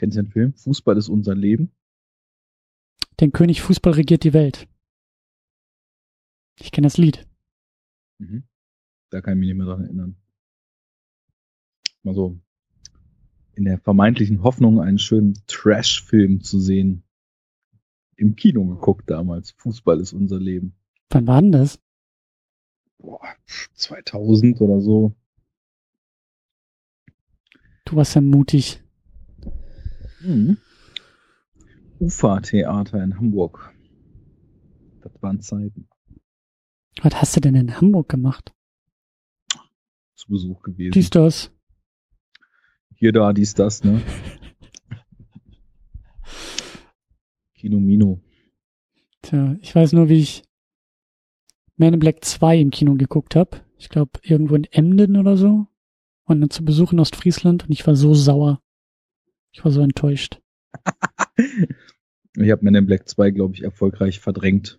Kennst du den Film? Fußball ist unser Leben. Den König Fußball regiert die Welt. Ich kenne das Lied. Mhm. Da kann ich mich nicht mehr dran erinnern. Mal so in der vermeintlichen Hoffnung, einen schönen Trash-Film zu sehen. Im Kino geguckt damals. Fußball ist unser Leben. Wann war denn das? Boah, 2000 oder so. Du warst ja mutig. Mhm. Ufa-Theater in Hamburg. Das waren Zeiten. Was hast du denn in Hamburg gemacht? Zu Besuch gewesen. Dies, das. Hier, da, dies, das, ne? Kino Mino. Tja, ich weiß nur, wie ich Man in Black 2 im Kino geguckt habe. Ich glaube, irgendwo in Emden oder so. Und dann zu Besuch in Ostfriesland und ich war so sauer. Ich war so enttäuscht. ich habe Men in Black 2, glaube ich, erfolgreich verdrängt.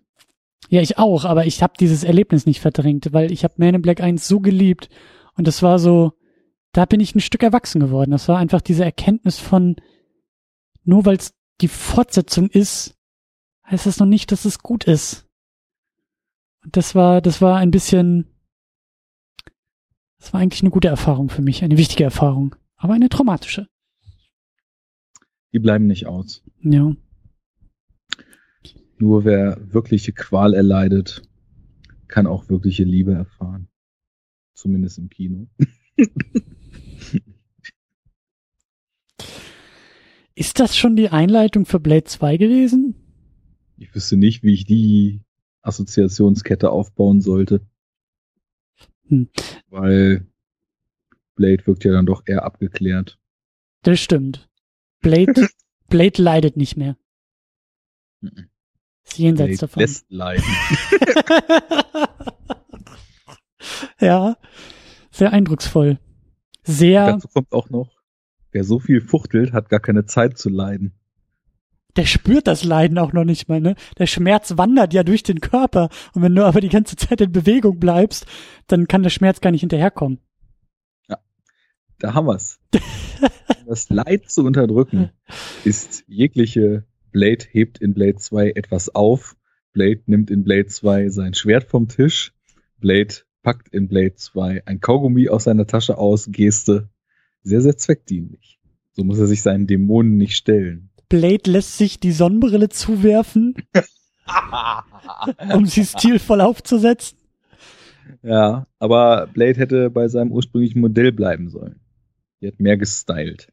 Ja, ich auch, aber ich habe dieses Erlebnis nicht verdrängt, weil ich habe Man in Black 1 so geliebt und das war so, da bin ich ein Stück erwachsen geworden. Das war einfach diese Erkenntnis von, nur weil es die Fortsetzung ist, heißt das noch nicht, dass es gut ist. Und das war, das war ein bisschen, das war eigentlich eine gute Erfahrung für mich, eine wichtige Erfahrung, aber eine traumatische. Die bleiben nicht aus. Ja. Nur wer wirkliche Qual erleidet, kann auch wirkliche Liebe erfahren. Zumindest im Kino. Ist das schon die Einleitung für Blade 2 gewesen? Ich wüsste nicht, wie ich die Assoziationskette aufbauen sollte. Hm. Weil Blade wirkt ja dann doch eher abgeklärt. Das stimmt. Blade, Blade leidet nicht mehr. Mhm. Ist jenseits Blade davon. Lässt leiden. ja, sehr eindrucksvoll. Sehr. dazu kommt auch noch, wer so viel fuchtelt, hat gar keine Zeit zu leiden. Der spürt das Leiden auch noch nicht mal, ne? Der Schmerz wandert ja durch den Körper. Und wenn du aber die ganze Zeit in Bewegung bleibst, dann kann der Schmerz gar nicht hinterherkommen. Ja. Da haben wir's. das Leid zu unterdrücken ist jegliche Blade hebt in Blade 2 etwas auf. Blade nimmt in Blade 2 sein Schwert vom Tisch. Blade packt in Blade 2 ein Kaugummi aus seiner Tasche aus, Geste. Sehr, sehr zweckdienlich. So muss er sich seinen Dämonen nicht stellen. Blade lässt sich die Sonnenbrille zuwerfen, um sie stilvoll aufzusetzen. Ja, aber Blade hätte bei seinem ursprünglichen Modell bleiben sollen. Die hat mehr gestylt.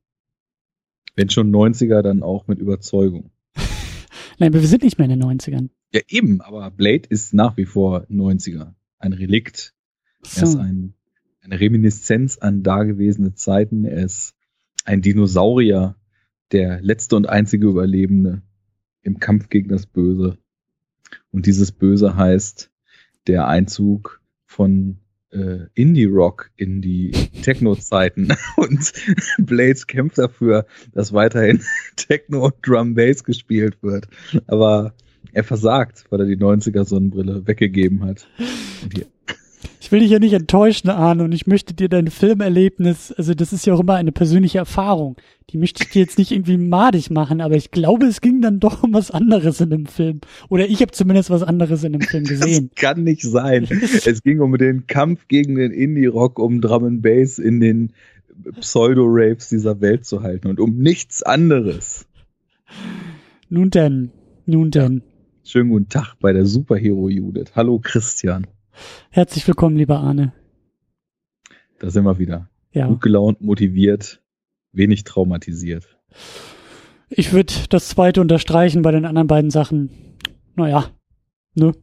Wenn schon 90er, dann auch mit Überzeugung. Nein, wir sind nicht mehr in den 90ern. Ja, eben, aber Blade ist nach wie vor 90er. Ein Relikt. So. Er ist ein, eine Reminiszenz an dagewesene Zeiten. Er ist ein Dinosaurier, der letzte und einzige Überlebende im Kampf gegen das Böse. Und dieses Böse heißt der Einzug von äh, Indie-Rock in die Techno-Zeiten und Blades kämpft dafür, dass weiterhin Techno und Drum Bass gespielt wird. Aber er versagt, weil er die 90er Sonnenbrille weggegeben hat. Ich will dich ja nicht enttäuschen, Arne, und ich möchte dir dein Filmerlebnis, also das ist ja auch immer eine persönliche Erfahrung. Die möchte ich dir jetzt nicht irgendwie madig machen, aber ich glaube, es ging dann doch um was anderes in dem Film. Oder ich habe zumindest was anderes in dem Film gesehen. Das kann nicht sein. es ging um den Kampf gegen den Indie-Rock, um Drum and Bass in den Pseudo-Raves dieser Welt zu halten und um nichts anderes. Nun denn, nun denn. Schönen guten Tag bei der Superhero Judith. Hallo Christian. Herzlich willkommen, lieber Arne. Da sind wir wieder. Ja. Gut gelaunt, motiviert, wenig traumatisiert. Ich würde das zweite unterstreichen bei den anderen beiden Sachen. Naja, ne?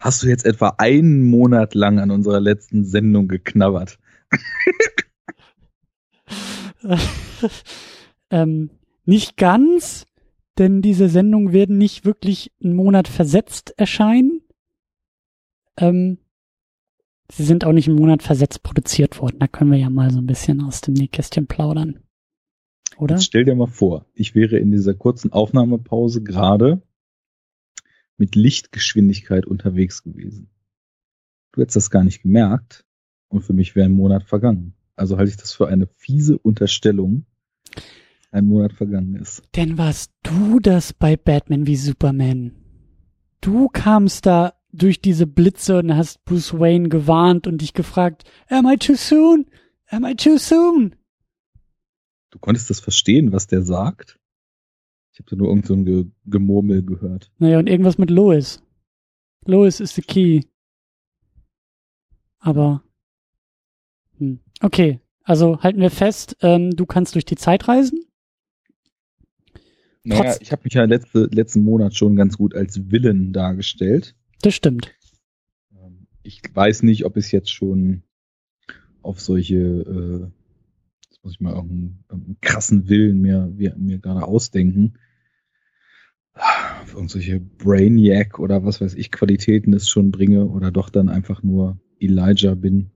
Hast du jetzt etwa einen Monat lang an unserer letzten Sendung geknabbert? ähm, nicht ganz, denn diese Sendungen werden nicht wirklich einen Monat versetzt erscheinen. Ähm, sie sind auch nicht einen Monat versetzt produziert worden. Da können wir ja mal so ein bisschen aus dem Nähkästchen plaudern. Oder? Jetzt stell dir mal vor, ich wäre in dieser kurzen Aufnahmepause gerade mit Lichtgeschwindigkeit unterwegs gewesen. Du hättest das gar nicht gemerkt und für mich wäre ein Monat vergangen. Also halte ich das für eine fiese Unterstellung, ein Monat vergangen ist. Denn warst du das bei Batman wie Superman? Du kamst da durch diese Blitze und hast Bruce Wayne gewarnt und dich gefragt, am I too soon? Am I too soon? Du konntest das verstehen, was der sagt? Ich habe da nur irgend so ein Ge Gemurmel gehört. Naja, und irgendwas mit Lois. Lois ist the key. Aber, hm. okay. Also halten wir fest, ähm, du kannst durch die Zeit reisen. Naja, Trotz ich habe mich ja letzte, letzten Monat schon ganz gut als Willen dargestellt. Das stimmt. Ähm, ich weiß nicht, ob es jetzt schon auf solche, äh, jetzt muss ich mal irgendeinen, irgendeinen krassen Willen mir, mir, mir gerade ausdenken, auf irgendwelche Brainiac oder was weiß ich Qualitäten das schon bringe oder doch dann einfach nur Elijah bin.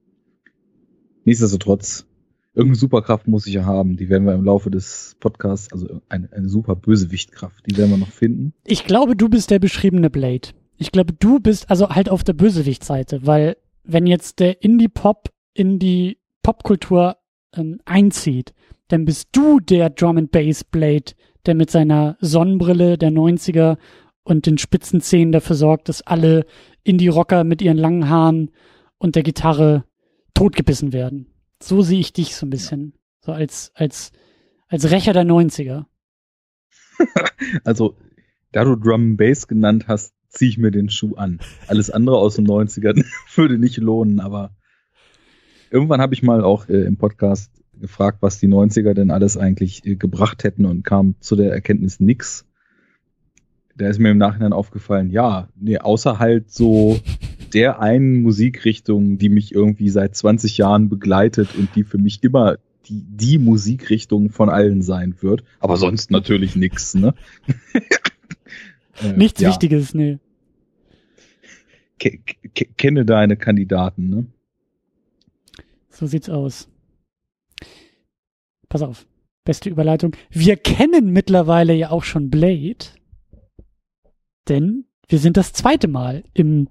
Nichtsdestotrotz Irgendeine Superkraft muss ich ja haben. Die werden wir im Laufe des Podcasts, also eine, eine super Bösewichtkraft, die werden wir noch finden. Ich glaube, du bist der beschriebene Blade. Ich glaube, du bist also halt auf der Bösewichtseite, weil wenn jetzt der Indie-Pop in die Popkultur ähm, einzieht, dann bist du der Drum and Bass Blade, der mit seiner Sonnenbrille der 90er und den spitzen Zähnen dafür sorgt, dass alle Indie-Rocker mit ihren langen Haaren und der Gitarre totgebissen werden. So sehe ich dich so ein bisschen. So als, als, als Rächer der 90er. also, da du Drum Bass genannt hast, ziehe ich mir den Schuh an. Alles andere aus den 90ern würde nicht lohnen, aber irgendwann habe ich mal auch äh, im Podcast gefragt, was die 90er denn alles eigentlich äh, gebracht hätten und kam zu der Erkenntnis nix. Da ist mir im Nachhinein aufgefallen, ja, nee, außer halt so der einen Musikrichtung, die mich irgendwie seit 20 Jahren begleitet und die für mich immer die, die Musikrichtung von allen sein wird. Aber sonst natürlich nix, ne? äh, Nichts ja. Wichtiges, nee. Ke kenne deine Kandidaten, ne? So sieht's aus. Pass auf. Beste Überleitung. Wir kennen mittlerweile ja auch schon Blade. Denn wir sind das zweite Mal im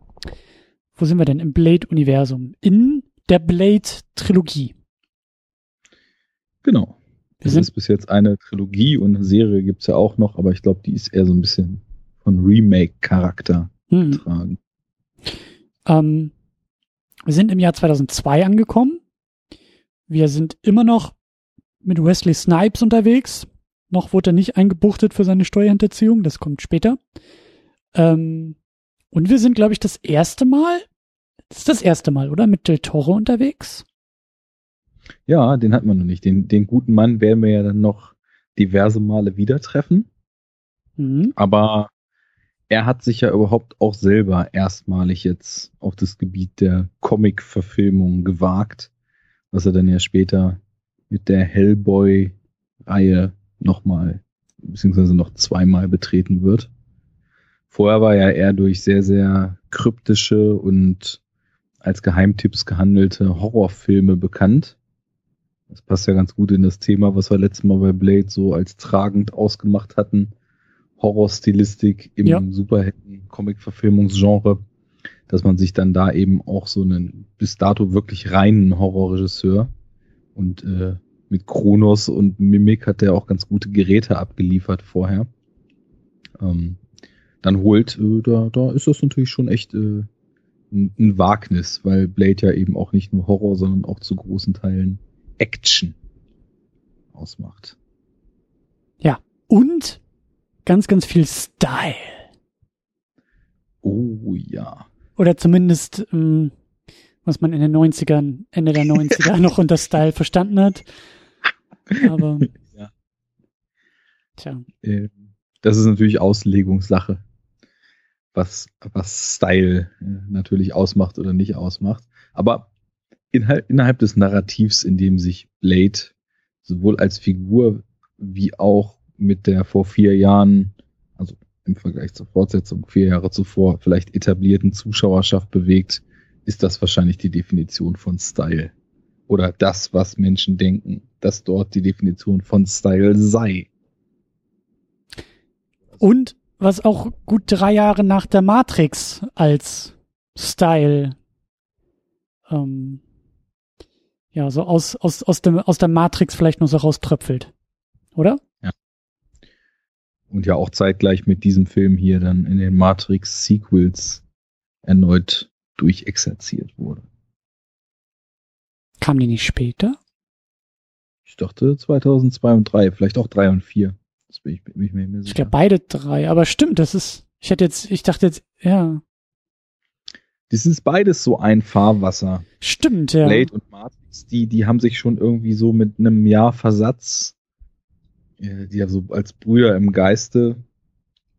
wo sind wir denn? Im Blade-Universum. In der Blade-Trilogie. Genau. Das ist bis jetzt eine Trilogie und eine Serie gibt's ja auch noch, aber ich glaube, die ist eher so ein bisschen von Remake-Charakter hm. getragen. Ähm, wir sind im Jahr 2002 angekommen. Wir sind immer noch mit Wesley Snipes unterwegs. Noch wurde er nicht eingebuchtet für seine Steuerhinterziehung, das kommt später. Ähm, und wir sind, glaube ich, das erste Mal, das ist das erste Mal, oder? Mit Del Toro unterwegs? Ja, den hat man noch nicht. Den, den guten Mann werden wir ja dann noch diverse Male wieder treffen. Mhm. Aber er hat sich ja überhaupt auch selber erstmalig jetzt auf das Gebiet der Comic-Verfilmung gewagt, was er dann ja später mit der Hellboy-Reihe nochmal, beziehungsweise noch zweimal betreten wird. Vorher war ja eher durch sehr, sehr kryptische und als Geheimtipps gehandelte Horrorfilme bekannt. Das passt ja ganz gut in das Thema, was wir letztes Mal bei Blade so als tragend ausgemacht hatten. Horrorstilistik im ja. Superhelden-Comic-Verfilmungsgenre, dass man sich dann da eben auch so einen bis dato wirklich reinen Horrorregisseur und äh, mit Kronos und Mimik hat er auch ganz gute Geräte abgeliefert vorher. Ähm, dann holt, äh, da, da ist das natürlich schon echt äh, ein, ein Wagnis, weil Blade ja eben auch nicht nur Horror, sondern auch zu großen Teilen Action ausmacht. Ja, und ganz, ganz viel Style. Oh ja. Oder zumindest, ähm, was man in den 90ern, Ende der 90er noch unter Style verstanden hat. Aber. Ja. Tja. Äh, das ist natürlich Auslegungssache was, was Style äh, natürlich ausmacht oder nicht ausmacht. Aber innerhalb, innerhalb des Narrativs, in dem sich Blade sowohl als Figur wie auch mit der vor vier Jahren, also im Vergleich zur Fortsetzung vier Jahre zuvor, vielleicht etablierten Zuschauerschaft bewegt, ist das wahrscheinlich die Definition von Style. Oder das, was Menschen denken, dass dort die Definition von Style sei. Und was auch gut drei Jahre nach der Matrix als Style ähm, ja so aus aus aus dem aus der Matrix vielleicht nur so rauströpfelt, oder? Und ja auch zeitgleich mit diesem Film hier dann in den Matrix-Sequels erneut durchexerziert wurde. Kam die nicht später? Ich dachte 2002 und 3, vielleicht auch 3 und 4. Das bin ich, bin ich mir sicher. Ich glaube beide drei, aber stimmt, das ist, ich hätte jetzt, ich dachte jetzt, ja. Das ist beides so ein Fahrwasser. Stimmt, ja. Blade und Matrix, die, die haben sich schon irgendwie so mit einem Jahr Versatz, die ja so als Brüder im Geiste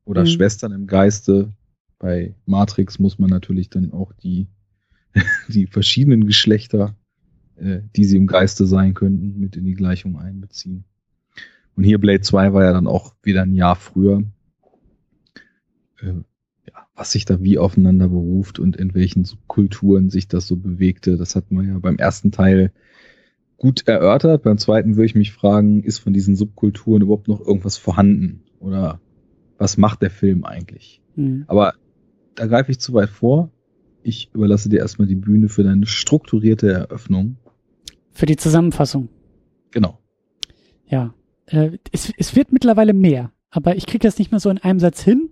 oder Mhm. Schwestern im Geiste. Bei Matrix muss man natürlich dann auch die, die verschiedenen Geschlechter, äh, die sie im Geiste sein könnten, mit in die Gleichung einbeziehen. Und hier Blade 2 war ja dann auch wieder ein Jahr früher. Äh, ja, was sich da wie aufeinander beruft und in welchen Subkulturen sich das so bewegte, das hat man ja beim ersten Teil gut erörtert. Beim zweiten würde ich mich fragen, ist von diesen Subkulturen überhaupt noch irgendwas vorhanden? Oder was macht der Film eigentlich? Hm. Aber da greife ich zu weit vor. Ich überlasse dir erstmal die Bühne für deine strukturierte Eröffnung. Für die Zusammenfassung. Genau. Ja. Äh, es, es wird mittlerweile mehr, aber ich kriege das nicht mehr so in einem Satz hin.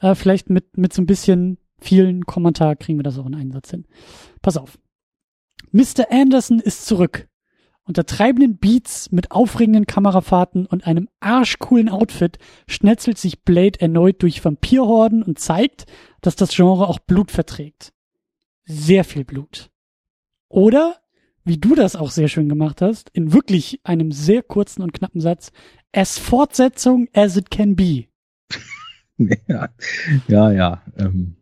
Äh, vielleicht mit, mit so ein bisschen vielen Kommentar kriegen wir das auch in einen Satz hin. Pass auf. Mr. Anderson ist zurück. Unter treibenden Beats mit aufregenden Kamerafahrten und einem arschcoolen Outfit schnetzelt sich Blade erneut durch Vampirhorden und zeigt, dass das Genre auch Blut verträgt. Sehr viel Blut. Oder, wie du das auch sehr schön gemacht hast, in wirklich einem sehr kurzen und knappen Satz, as Fortsetzung as it can be. Ja, ja. ähm,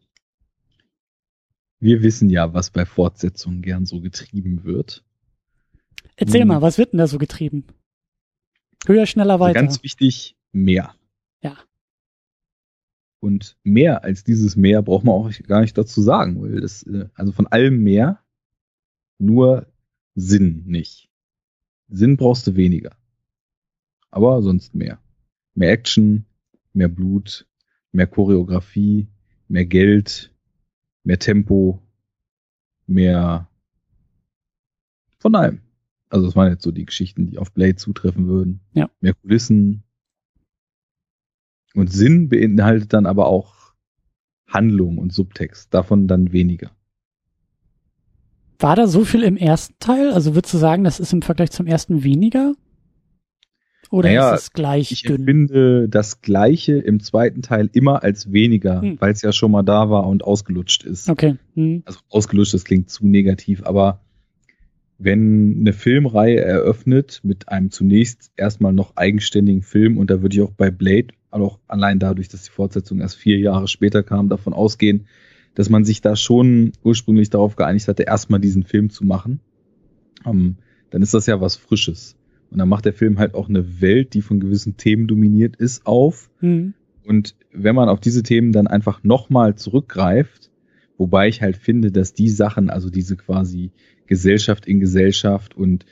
wir wissen ja, was bei Fortsetzungen gern so getrieben wird. Erzähl Hm. mal, was wird denn da so getrieben? Höher, schneller, Also weiter. ganz wichtig, mehr. Ja. Und mehr als dieses mehr braucht man auch gar nicht dazu sagen, weil das, äh, also von allem mehr, nur Sinn nicht. Sinn brauchst du weniger. Aber sonst mehr. Mehr Action, mehr Blut, mehr Choreografie, mehr Geld, mehr Tempo, mehr von allem. Also das waren jetzt so die Geschichten, die auf Blade zutreffen würden. Ja. Mehr Kulissen. Und Sinn beinhaltet dann aber auch Handlung und Subtext. Davon dann weniger. War da so viel im ersten Teil? Also würdest du sagen, das ist im Vergleich zum ersten weniger? Oder Naja, ist es gleich Ich dünn? empfinde das Gleiche im zweiten Teil immer als weniger, Hm. weil es ja schon mal da war und ausgelutscht ist. Okay. Hm. Also ausgelutscht, das klingt zu negativ, aber wenn eine Filmreihe eröffnet mit einem zunächst erstmal noch eigenständigen Film, und da würde ich auch bei Blade, aber auch allein dadurch, dass die Fortsetzung erst vier Jahre später kam, davon ausgehen, dass man sich da schon ursprünglich darauf geeinigt hatte, erstmal diesen Film zu machen, ähm, dann ist das ja was Frisches. Und dann macht der Film halt auch eine Welt, die von gewissen Themen dominiert ist, auf. Hm. Und wenn man auf diese Themen dann einfach nochmal zurückgreift, wobei ich halt finde, dass die Sachen, also diese quasi Gesellschaft in Gesellschaft und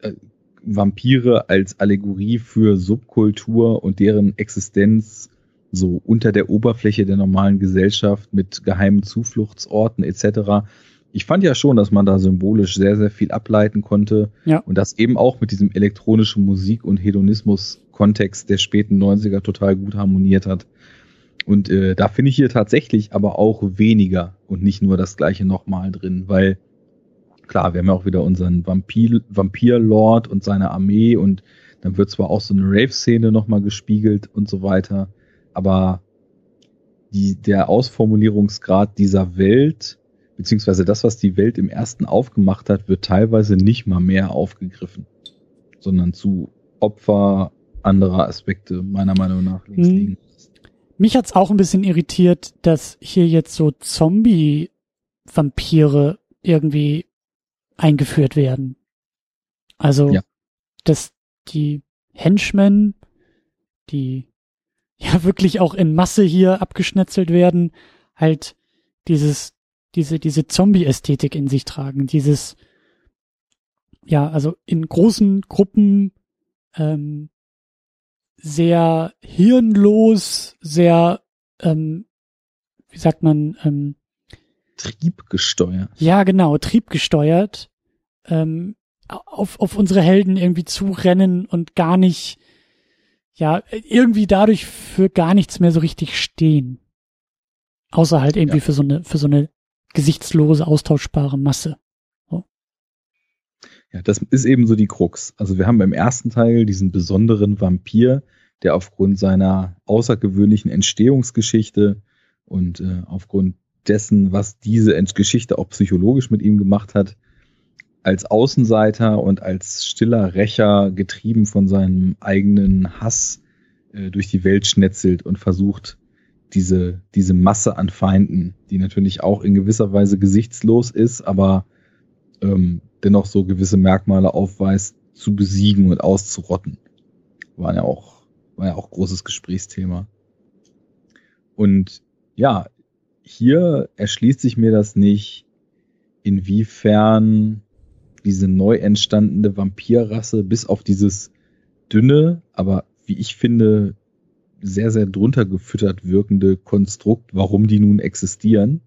äh, Vampire als Allegorie für Subkultur und deren Existenz so unter der Oberfläche der normalen Gesellschaft mit geheimen Zufluchtsorten etc. Ich fand ja schon, dass man da symbolisch sehr, sehr viel ableiten konnte Ja. und das eben auch mit diesem elektronischen Musik- und Hedonismus-Kontext der späten 90er total gut harmoniert hat. Und äh, da finde ich hier tatsächlich aber auch weniger und nicht nur das gleiche nochmal drin, weil klar, wir haben ja auch wieder unseren Vampir, Vampir-Lord und seine Armee und dann wird zwar auch so eine Rave-Szene nochmal gespiegelt und so weiter, aber die, der Ausformulierungsgrad dieser Welt, beziehungsweise das, was die Welt im ersten aufgemacht hat, wird teilweise nicht mal mehr aufgegriffen, sondern zu Opfer anderer Aspekte meiner Meinung nach links Mhm. liegen. Mich hat's auch ein bisschen irritiert, dass hier jetzt so Zombie-Vampire irgendwie eingeführt werden. Also, Ja. dass die Henchmen, die ja wirklich auch in Masse hier abgeschnetzelt werden, halt dieses, diese, diese Zombie-Ästhetik in sich tragen. Dieses, ja, also in großen Gruppen ähm, sehr hirnlos, sehr, ähm, wie sagt man, ähm, Triebgesteuert. ja, genau, triebgesteuert, ähm, auf, auf unsere Helden irgendwie zurennen und gar nicht ja, irgendwie dadurch für gar nichts mehr so richtig stehen. Außer halt irgendwie ja. für so eine, für so eine gesichtslose, austauschbare Masse. So. Ja, das ist eben so die Krux. Also wir haben im ersten Teil diesen besonderen Vampir, der aufgrund seiner außergewöhnlichen Entstehungsgeschichte und äh, aufgrund dessen, was diese Geschichte auch psychologisch mit ihm gemacht hat, als Außenseiter und als stiller Rächer, getrieben von seinem eigenen Hass, äh, durch die Welt schnetzelt und versucht, diese, diese Masse an Feinden, die natürlich auch in gewisser Weise gesichtslos ist, aber ähm, dennoch so gewisse Merkmale aufweist, zu besiegen und auszurotten. War ja auch, war ja auch großes Gesprächsthema. Und ja, hier erschließt sich mir das nicht, inwiefern diese neu entstandene Vampirrasse bis auf dieses dünne, aber wie ich finde, sehr, sehr drunter gefüttert wirkende Konstrukt, warum die nun existieren.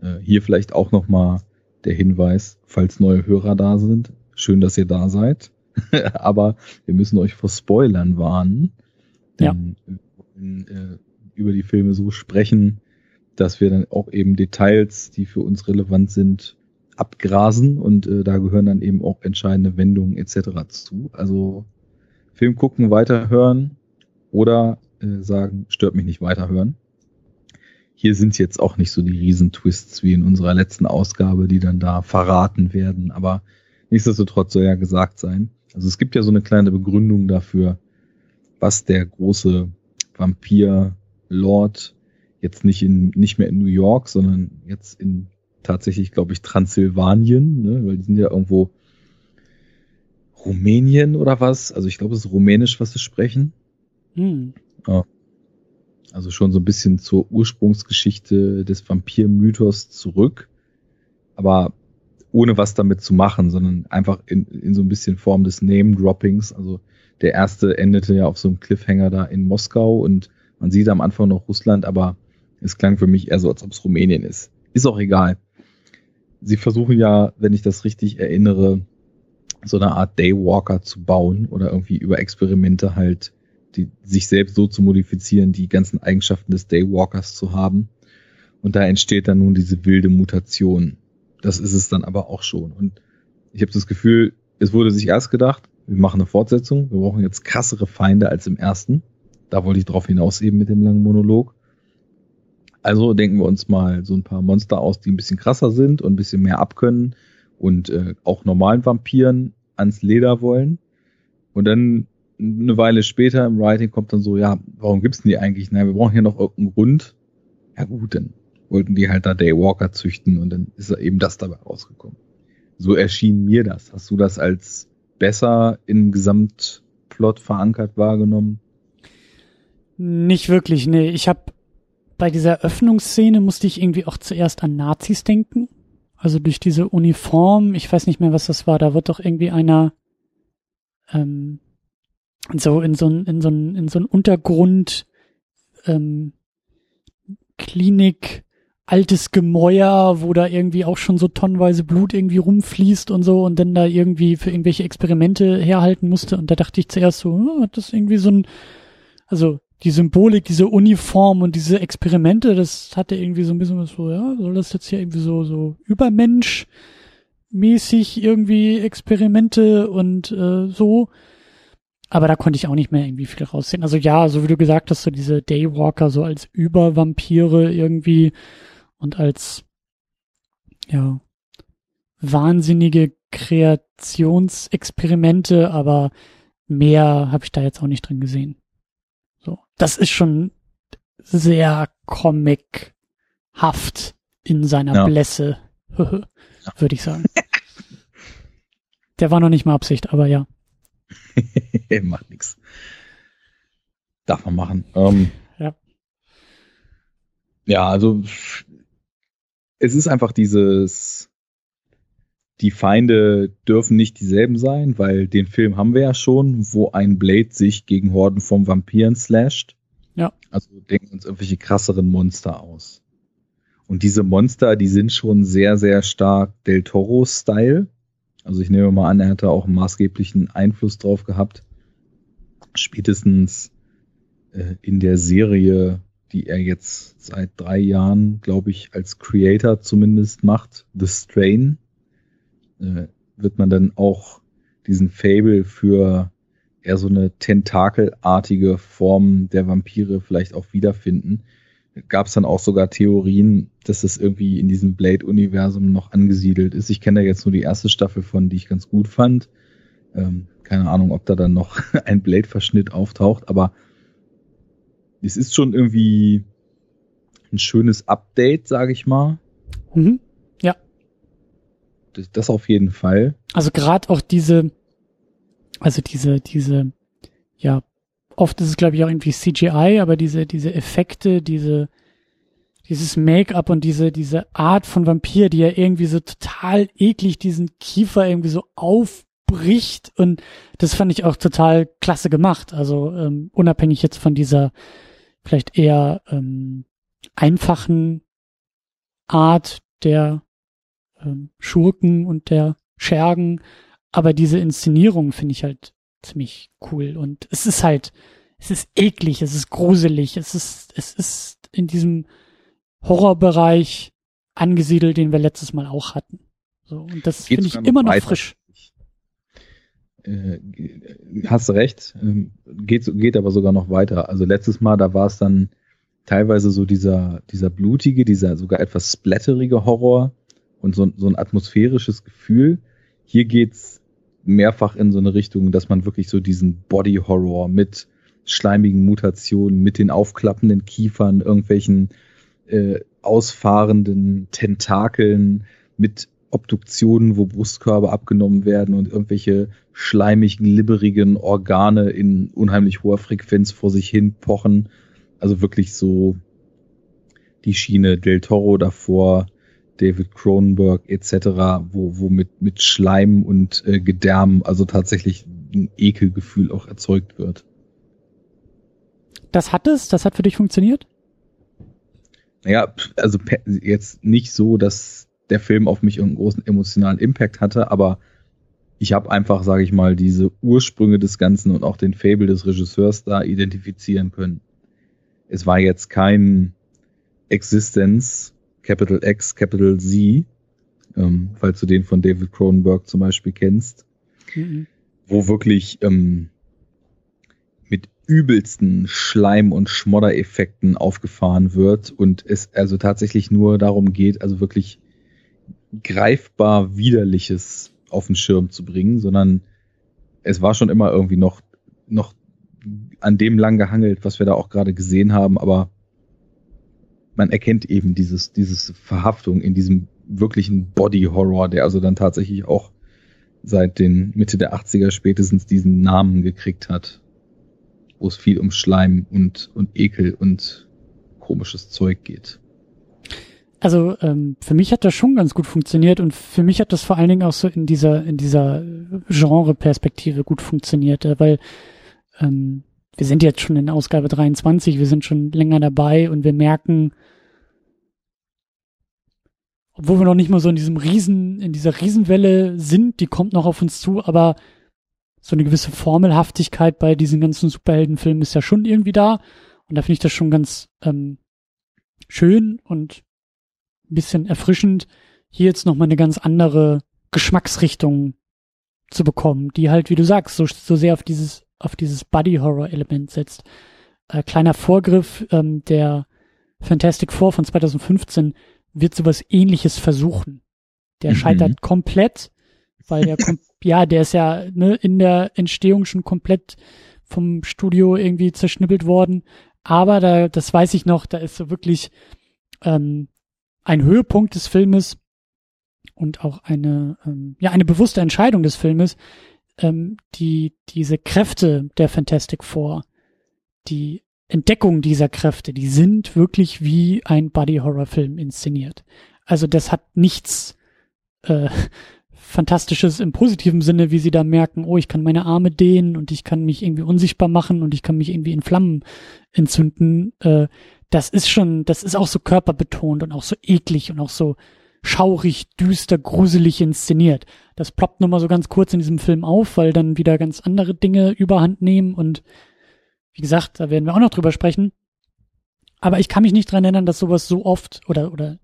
Äh, hier vielleicht auch nochmal der Hinweis, falls neue Hörer da sind. Schön, dass ihr da seid. aber wir müssen euch vor Spoilern warnen. Denn ja. wir äh, über die Filme so sprechen, dass wir dann auch eben Details, die für uns relevant sind, abgrasen und äh, da gehören dann eben auch entscheidende Wendungen etc. zu. Also Film gucken, weiterhören oder äh, sagen, stört mich nicht weiterhören. Hier sind jetzt auch nicht so die Riesentwists wie in unserer letzten Ausgabe, die dann da verraten werden, aber nichtsdestotrotz soll ja gesagt sein. Also es gibt ja so eine kleine Begründung dafür, was der große Vampir Lord jetzt nicht in nicht mehr in New York, sondern jetzt in tatsächlich, glaube ich, Transsilvanien, ne? weil die sind ja irgendwo Rumänien oder was. Also ich glaube, es ist Rumänisch, was sie sprechen. Hm. Ja. Also schon so ein bisschen zur Ursprungsgeschichte des Vampir-Mythos zurück. Aber ohne was damit zu machen, sondern einfach in, in so ein bisschen Form des Name-Droppings. Also der erste endete ja auf so einem Cliffhanger da in Moskau und man sieht am Anfang noch Russland, aber es klang für mich eher so, als ob es Rumänien ist. Ist auch egal. Sie versuchen ja, wenn ich das richtig erinnere, so eine Art Daywalker zu bauen oder irgendwie über Experimente halt die, sich selbst so zu modifizieren, die ganzen Eigenschaften des Daywalkers zu haben. Und da entsteht dann nun diese wilde Mutation. Das ist es dann aber auch schon. Und ich habe das Gefühl, es wurde sich erst gedacht, wir machen eine Fortsetzung, wir brauchen jetzt krassere Feinde als im ersten. Da wollte ich drauf hinaus eben mit dem langen Monolog. Also denken wir uns mal so ein paar Monster aus, die ein bisschen krasser sind und ein bisschen mehr abkönnen und äh, auch normalen Vampiren ans Leder wollen. Und dann eine Weile später im Writing kommt dann so, ja, warum gibt's denn die eigentlich? Na, wir brauchen hier noch irgendeinen Grund. Ja gut, dann wollten die halt da Daywalker züchten und dann ist eben das dabei rausgekommen. So erschien mir das. Hast du das als besser im Gesamtplot verankert wahrgenommen? Nicht wirklich, nee. Ich habe bei dieser Öffnungsszene musste ich irgendwie auch zuerst an Nazis denken. Also durch diese Uniform, ich weiß nicht mehr, was das war, da wird doch irgendwie einer ähm, so in so ein, in so ein, in so ein Untergrund ähm, Klinik altes Gemäuer, wo da irgendwie auch schon so tonnenweise Blut irgendwie rumfließt und so und dann da irgendwie für irgendwelche Experimente herhalten musste und da dachte ich zuerst so, oh, hat das irgendwie so ein, also die Symbolik, diese Uniform und diese Experimente, das hatte irgendwie so ein bisschen was so, ja, soll das jetzt hier irgendwie so, so Übermensch mäßig irgendwie Experimente und äh, so. Aber da konnte ich auch nicht mehr irgendwie viel raussehen. Also ja, so wie du gesagt hast, so diese Daywalker so als Übervampire irgendwie und als, ja, wahnsinnige Kreationsexperimente, aber mehr habe ich da jetzt auch nicht drin gesehen. So, das ist schon sehr comichaft in seiner ja. Blässe, würde ich sagen. Der war noch nicht mal Absicht, aber ja. Macht nix. Darf man machen. Ähm, ja. Ja, also es ist einfach dieses die Feinde dürfen nicht dieselben sein, weil den Film haben wir ja schon, wo ein Blade sich gegen Horden von Vampiren slasht. Ja. Also denken uns irgendwelche krasseren Monster aus. Und diese Monster, die sind schon sehr, sehr stark Del Toro-Style. Also ich nehme mal an, er hatte auch einen maßgeblichen Einfluss drauf gehabt. spätestens äh, in der Serie, die er jetzt seit drei Jahren, glaube ich, als Creator zumindest macht, The Strain, äh, wird man dann auch diesen Fable für eher so eine tentakelartige Form der Vampire vielleicht auch wiederfinden. Gab es dann auch sogar Theorien, dass es irgendwie in diesem Blade-Universum noch angesiedelt ist. Ich kenne da jetzt nur die erste Staffel von, die ich ganz gut fand. Ähm, keine Ahnung, ob da dann noch ein Blade-Verschnitt auftaucht, aber es ist schon irgendwie ein schönes Update, sage ich mal. Mhm. Das auf jeden Fall. Also gerade auch diese, also diese, diese, ja, oft ist es glaube ich auch irgendwie CGI, aber diese, diese Effekte, diese, dieses Make-up und diese, diese Art von Vampir, die ja irgendwie so total eklig diesen Kiefer irgendwie so aufbricht und das fand ich auch total klasse gemacht. Also ähm, unabhängig jetzt von dieser vielleicht eher ähm, einfachen Art der ähm, Schurken und der Schergen, aber diese Inszenierung finde ich halt ziemlich cool und es ist halt, es ist eklig, es ist gruselig, es ist, es ist in diesem Horrorbereich angesiedelt, den wir letztes Mal auch hatten. So, und das finde ich immer noch frisch. Äh, hast du recht, ähm, geht, geht aber sogar noch weiter. Also letztes Mal, da war es dann teilweise so dieser, dieser blutige, dieser sogar etwas splatterige Horror und so, so ein atmosphärisches Gefühl. Hier geht's mehrfach in so eine Richtung, dass man wirklich so diesen Body Horror mit schleimigen Mutationen, mit den aufklappenden Kiefern, irgendwelchen äh, ausfahrenden Tentakeln, mit Obduktionen, wo Brustkörper abgenommen werden und irgendwelche schleimig glibberigen Organe in unheimlich hoher Frequenz vor sich hin pochen. Also wirklich so die Schiene Del Toro davor, David Cronenberg etc., wo, wo mit, mit Schleim und äh, Gedärm also tatsächlich ein Ekelgefühl auch erzeugt wird. Das hat es? Das hat für dich funktioniert? Naja, also jetzt nicht so, dass der Film auf mich einen großen emotionalen Impact hatte, aber ich habe einfach, sage ich mal, diese Ursprünge des Ganzen und auch den Fable des Regisseurs da identifizieren können. Es war jetzt kein Existence, Capital X, Capital Z, ähm, falls du den von David Cronenberg zum Beispiel kennst, mhm. wo wirklich ähm, mit übelsten Schleim- und Schmoddereffekten aufgefahren wird und es also tatsächlich nur darum geht, also wirklich greifbar Widerliches auf den Schirm zu bringen, sondern es war schon immer irgendwie noch, noch an dem lang gehangelt, was wir da auch gerade gesehen haben, aber man erkennt eben dieses, dieses Verhaftung in diesem wirklichen Body Horror, der also dann tatsächlich auch seit den Mitte der 80er spätestens diesen Namen gekriegt hat, wo es viel um Schleim und, und Ekel und komisches Zeug geht. Also ähm, für mich hat das schon ganz gut funktioniert und für mich hat das vor allen Dingen auch so in dieser in dieser Genre-Perspektive gut funktioniert, äh, weil ähm, wir sind jetzt schon in Ausgabe 23, wir sind schon länger dabei und wir merken, obwohl wir noch nicht mal so in diesem Riesen, in dieser Riesenwelle sind, die kommt noch auf uns zu, aber so eine gewisse Formelhaftigkeit bei diesen ganzen Superheldenfilmen ist ja schon irgendwie da. Und da finde ich das schon ganz ähm, schön und ein bisschen erfrischend, hier jetzt nochmal eine ganz andere Geschmacksrichtung zu bekommen, die halt, wie du sagst, so, so sehr auf dieses, auf dieses Buddy-Horror-Element setzt. Äh, kleiner Vorgriff, ähm, der Fantastic Four von 2015 wird sowas ähnliches versuchen. Der mhm. scheitert komplett, weil der, ja, der ist ja ne, in der Entstehung schon komplett vom Studio irgendwie zerschnippelt worden. Aber da, das weiß ich noch, da ist so wirklich ähm, ein Höhepunkt des Filmes und auch eine, ähm, ja, eine bewusste Entscheidung des Filmes, ähm, die diese Kräfte der Fantastic Four, die Entdeckung dieser Kräfte, die sind wirklich wie ein Buddy-Horror-Film inszeniert. Also das hat nichts äh, Fantastisches im positiven Sinne, wie sie da merken, oh, ich kann meine Arme dehnen und ich kann mich irgendwie unsichtbar machen und ich kann mich irgendwie in Flammen entzünden. Äh, das ist schon, das ist auch so körperbetont und auch so eklig und auch so, schaurig, düster, gruselig inszeniert. Das ploppt nochmal so ganz kurz in diesem Film auf, weil dann wieder ganz andere Dinge überhand nehmen und wie gesagt, da werden wir auch noch drüber sprechen. Aber ich kann mich nicht dran erinnern, dass sowas so oft oder, oder,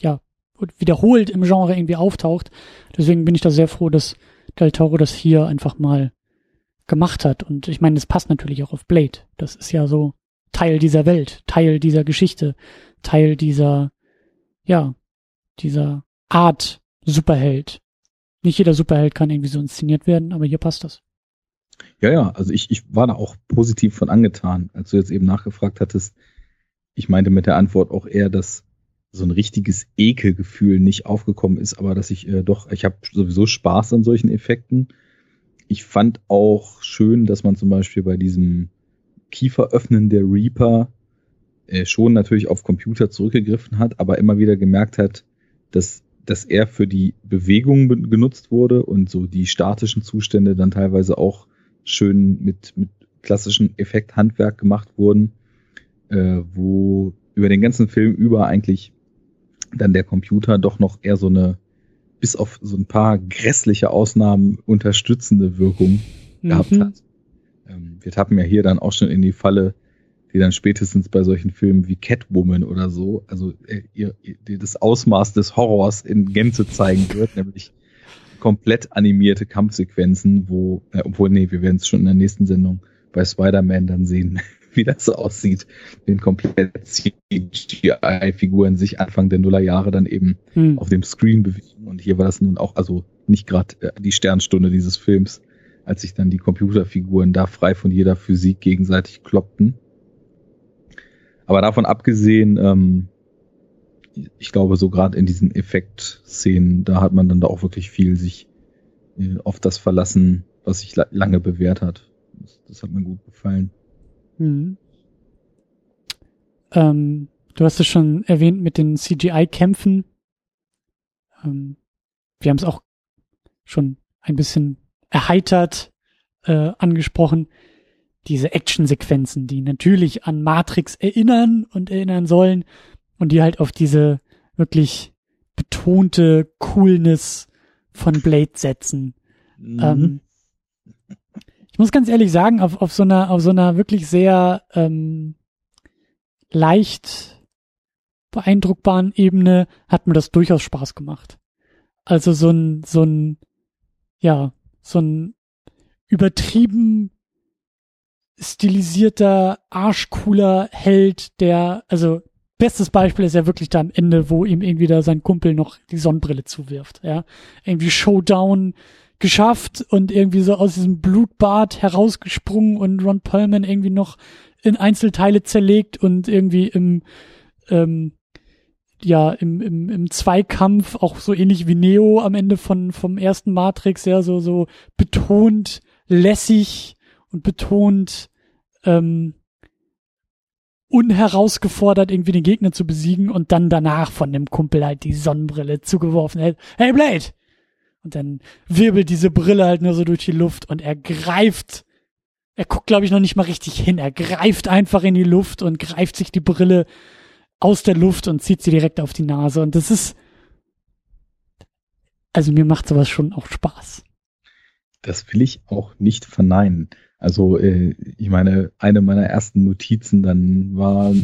ja, wiederholt im Genre irgendwie auftaucht. Deswegen bin ich da sehr froh, dass Del Toro das hier einfach mal gemacht hat. Und ich meine, es passt natürlich auch auf Blade. Das ist ja so Teil dieser Welt, Teil dieser Geschichte, Teil dieser, ja, dieser Art Superheld. Nicht jeder Superheld kann irgendwie so inszeniert werden, aber hier passt das. Ja, ja, also ich, ich war da auch positiv von angetan, als du jetzt eben nachgefragt hattest. Ich meinte mit der Antwort auch eher, dass so ein richtiges Ekelgefühl nicht aufgekommen ist, aber dass ich äh, doch, ich habe sowieso Spaß an solchen Effekten. Ich fand auch schön, dass man zum Beispiel bei diesem Kieferöffnen der Reaper äh, schon natürlich auf Computer zurückgegriffen hat, aber immer wieder gemerkt hat, dass, dass er für die Bewegung genutzt wurde und so die statischen Zustände dann teilweise auch schön mit, mit klassischen Effekthandwerk gemacht wurden, äh, wo über den ganzen Film über eigentlich dann der Computer doch noch eher so eine, bis auf so ein paar grässliche Ausnahmen unterstützende Wirkung mhm. gehabt hat. Ähm, wir tappen ja hier dann auch schon in die Falle, die dann spätestens bei solchen Filmen wie Catwoman oder so, also äh, ihr, ihr, das Ausmaß des Horrors in Gänze zeigen wird, nämlich komplett animierte Kampfsequenzen, wo, äh, obwohl, nee, wir werden es schon in der nächsten Sendung bei Spider-Man dann sehen, wie das so aussieht, wenn komplett CGI-Figuren sich Anfang der Nullerjahre dann eben hm. auf dem Screen bewegen. Und hier war das nun auch, also nicht gerade äh, die Sternstunde dieses Films, als sich dann die Computerfiguren da frei von jeder Physik gegenseitig kloppten. Aber davon abgesehen, ähm, ich glaube, so gerade in diesen Effekt-Szenen, da hat man dann da auch wirklich viel sich äh, auf das verlassen, was sich la lange bewährt hat. Das, das, hat mir gut gefallen. Mhm. Ähm, du hast es schon erwähnt mit den CGI-Kämpfen. Ähm, wir haben es auch schon ein bisschen erheitert äh, angesprochen. Diese Actionsequenzen, die natürlich an Matrix erinnern und erinnern sollen und die halt auf diese wirklich betonte Coolness von Blade setzen. Mhm. Ähm, ich muss ganz ehrlich sagen, auf, auf so einer, auf so einer wirklich sehr ähm, leicht beeindruckbaren Ebene hat mir das durchaus Spaß gemacht. Also so ein, so ein, ja, so ein übertrieben stilisierter, arschcooler Held, der, also bestes Beispiel ist ja wirklich da am Ende, wo ihm irgendwie da sein Kumpel noch die Sonnenbrille zuwirft, ja. Irgendwie Showdown, geschafft und irgendwie so aus diesem Blutbad herausgesprungen und Ron Perlman irgendwie noch in Einzelteile zerlegt und irgendwie im ähm, ja im, im, im Zweikampf auch so ähnlich wie Neo am Ende von vom ersten Matrix ja so so betont lässig und betont ähm, unherausgefordert irgendwie den Gegner zu besiegen und dann danach von dem Kumpel halt die Sonnenbrille zugeworfen hält. Hey Blade, und dann wirbelt diese Brille halt nur so durch die Luft und er greift, er guckt glaube ich noch nicht mal richtig hin, er greift einfach in die Luft und greift sich die Brille aus der Luft und zieht sie direkt auf die Nase. Und das ist, also mir macht sowas schon auch Spaß. Das will ich auch nicht verneinen. Also äh, ich meine, eine meiner ersten Notizen dann war,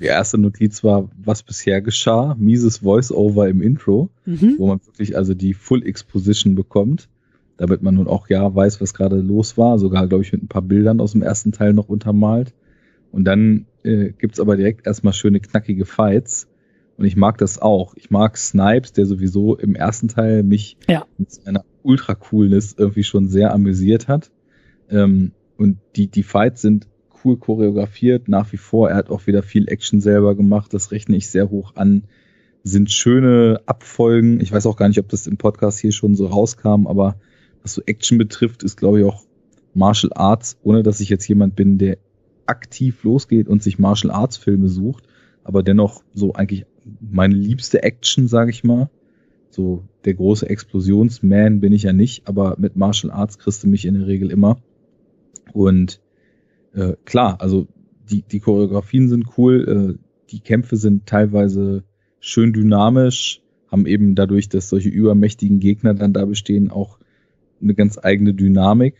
die erste Notiz war, was bisher geschah, mieses Voice-Over im Intro, mhm. wo man wirklich also die Full Exposition bekommt, damit man nun auch ja weiß, was gerade los war, sogar glaube ich mit ein paar Bildern aus dem ersten Teil noch untermalt. Und dann äh, gibt's aber direkt erstmal schöne knackige Fights. Und ich mag das auch. Ich mag Snipes, der sowieso im ersten Teil mich ja. mit seiner Ultra-Coolness irgendwie schon sehr amüsiert hat. Ähm, und die, die Fights sind cool choreografiert, nach wie vor. Er hat auch wieder viel Action selber gemacht, das rechne ich sehr hoch an. Sind schöne Abfolgen. Ich weiß auch gar nicht, ob das im Podcast hier schon so rauskam, aber was so Action betrifft, ist, glaube ich, auch Martial Arts, ohne dass ich jetzt jemand bin, der aktiv losgeht und sich Martial Arts Filme sucht, aber dennoch so eigentlich meine liebste Action, sage ich mal. So der große Explosionsman bin ich ja nicht, aber mit Martial Arts kriegst du mich in der Regel immer. Und äh, klar, also die, die Choreografien sind cool, äh, die Kämpfe sind teilweise schön dynamisch, haben eben dadurch, dass solche übermächtigen Gegner dann da bestehen, auch eine ganz eigene Dynamik.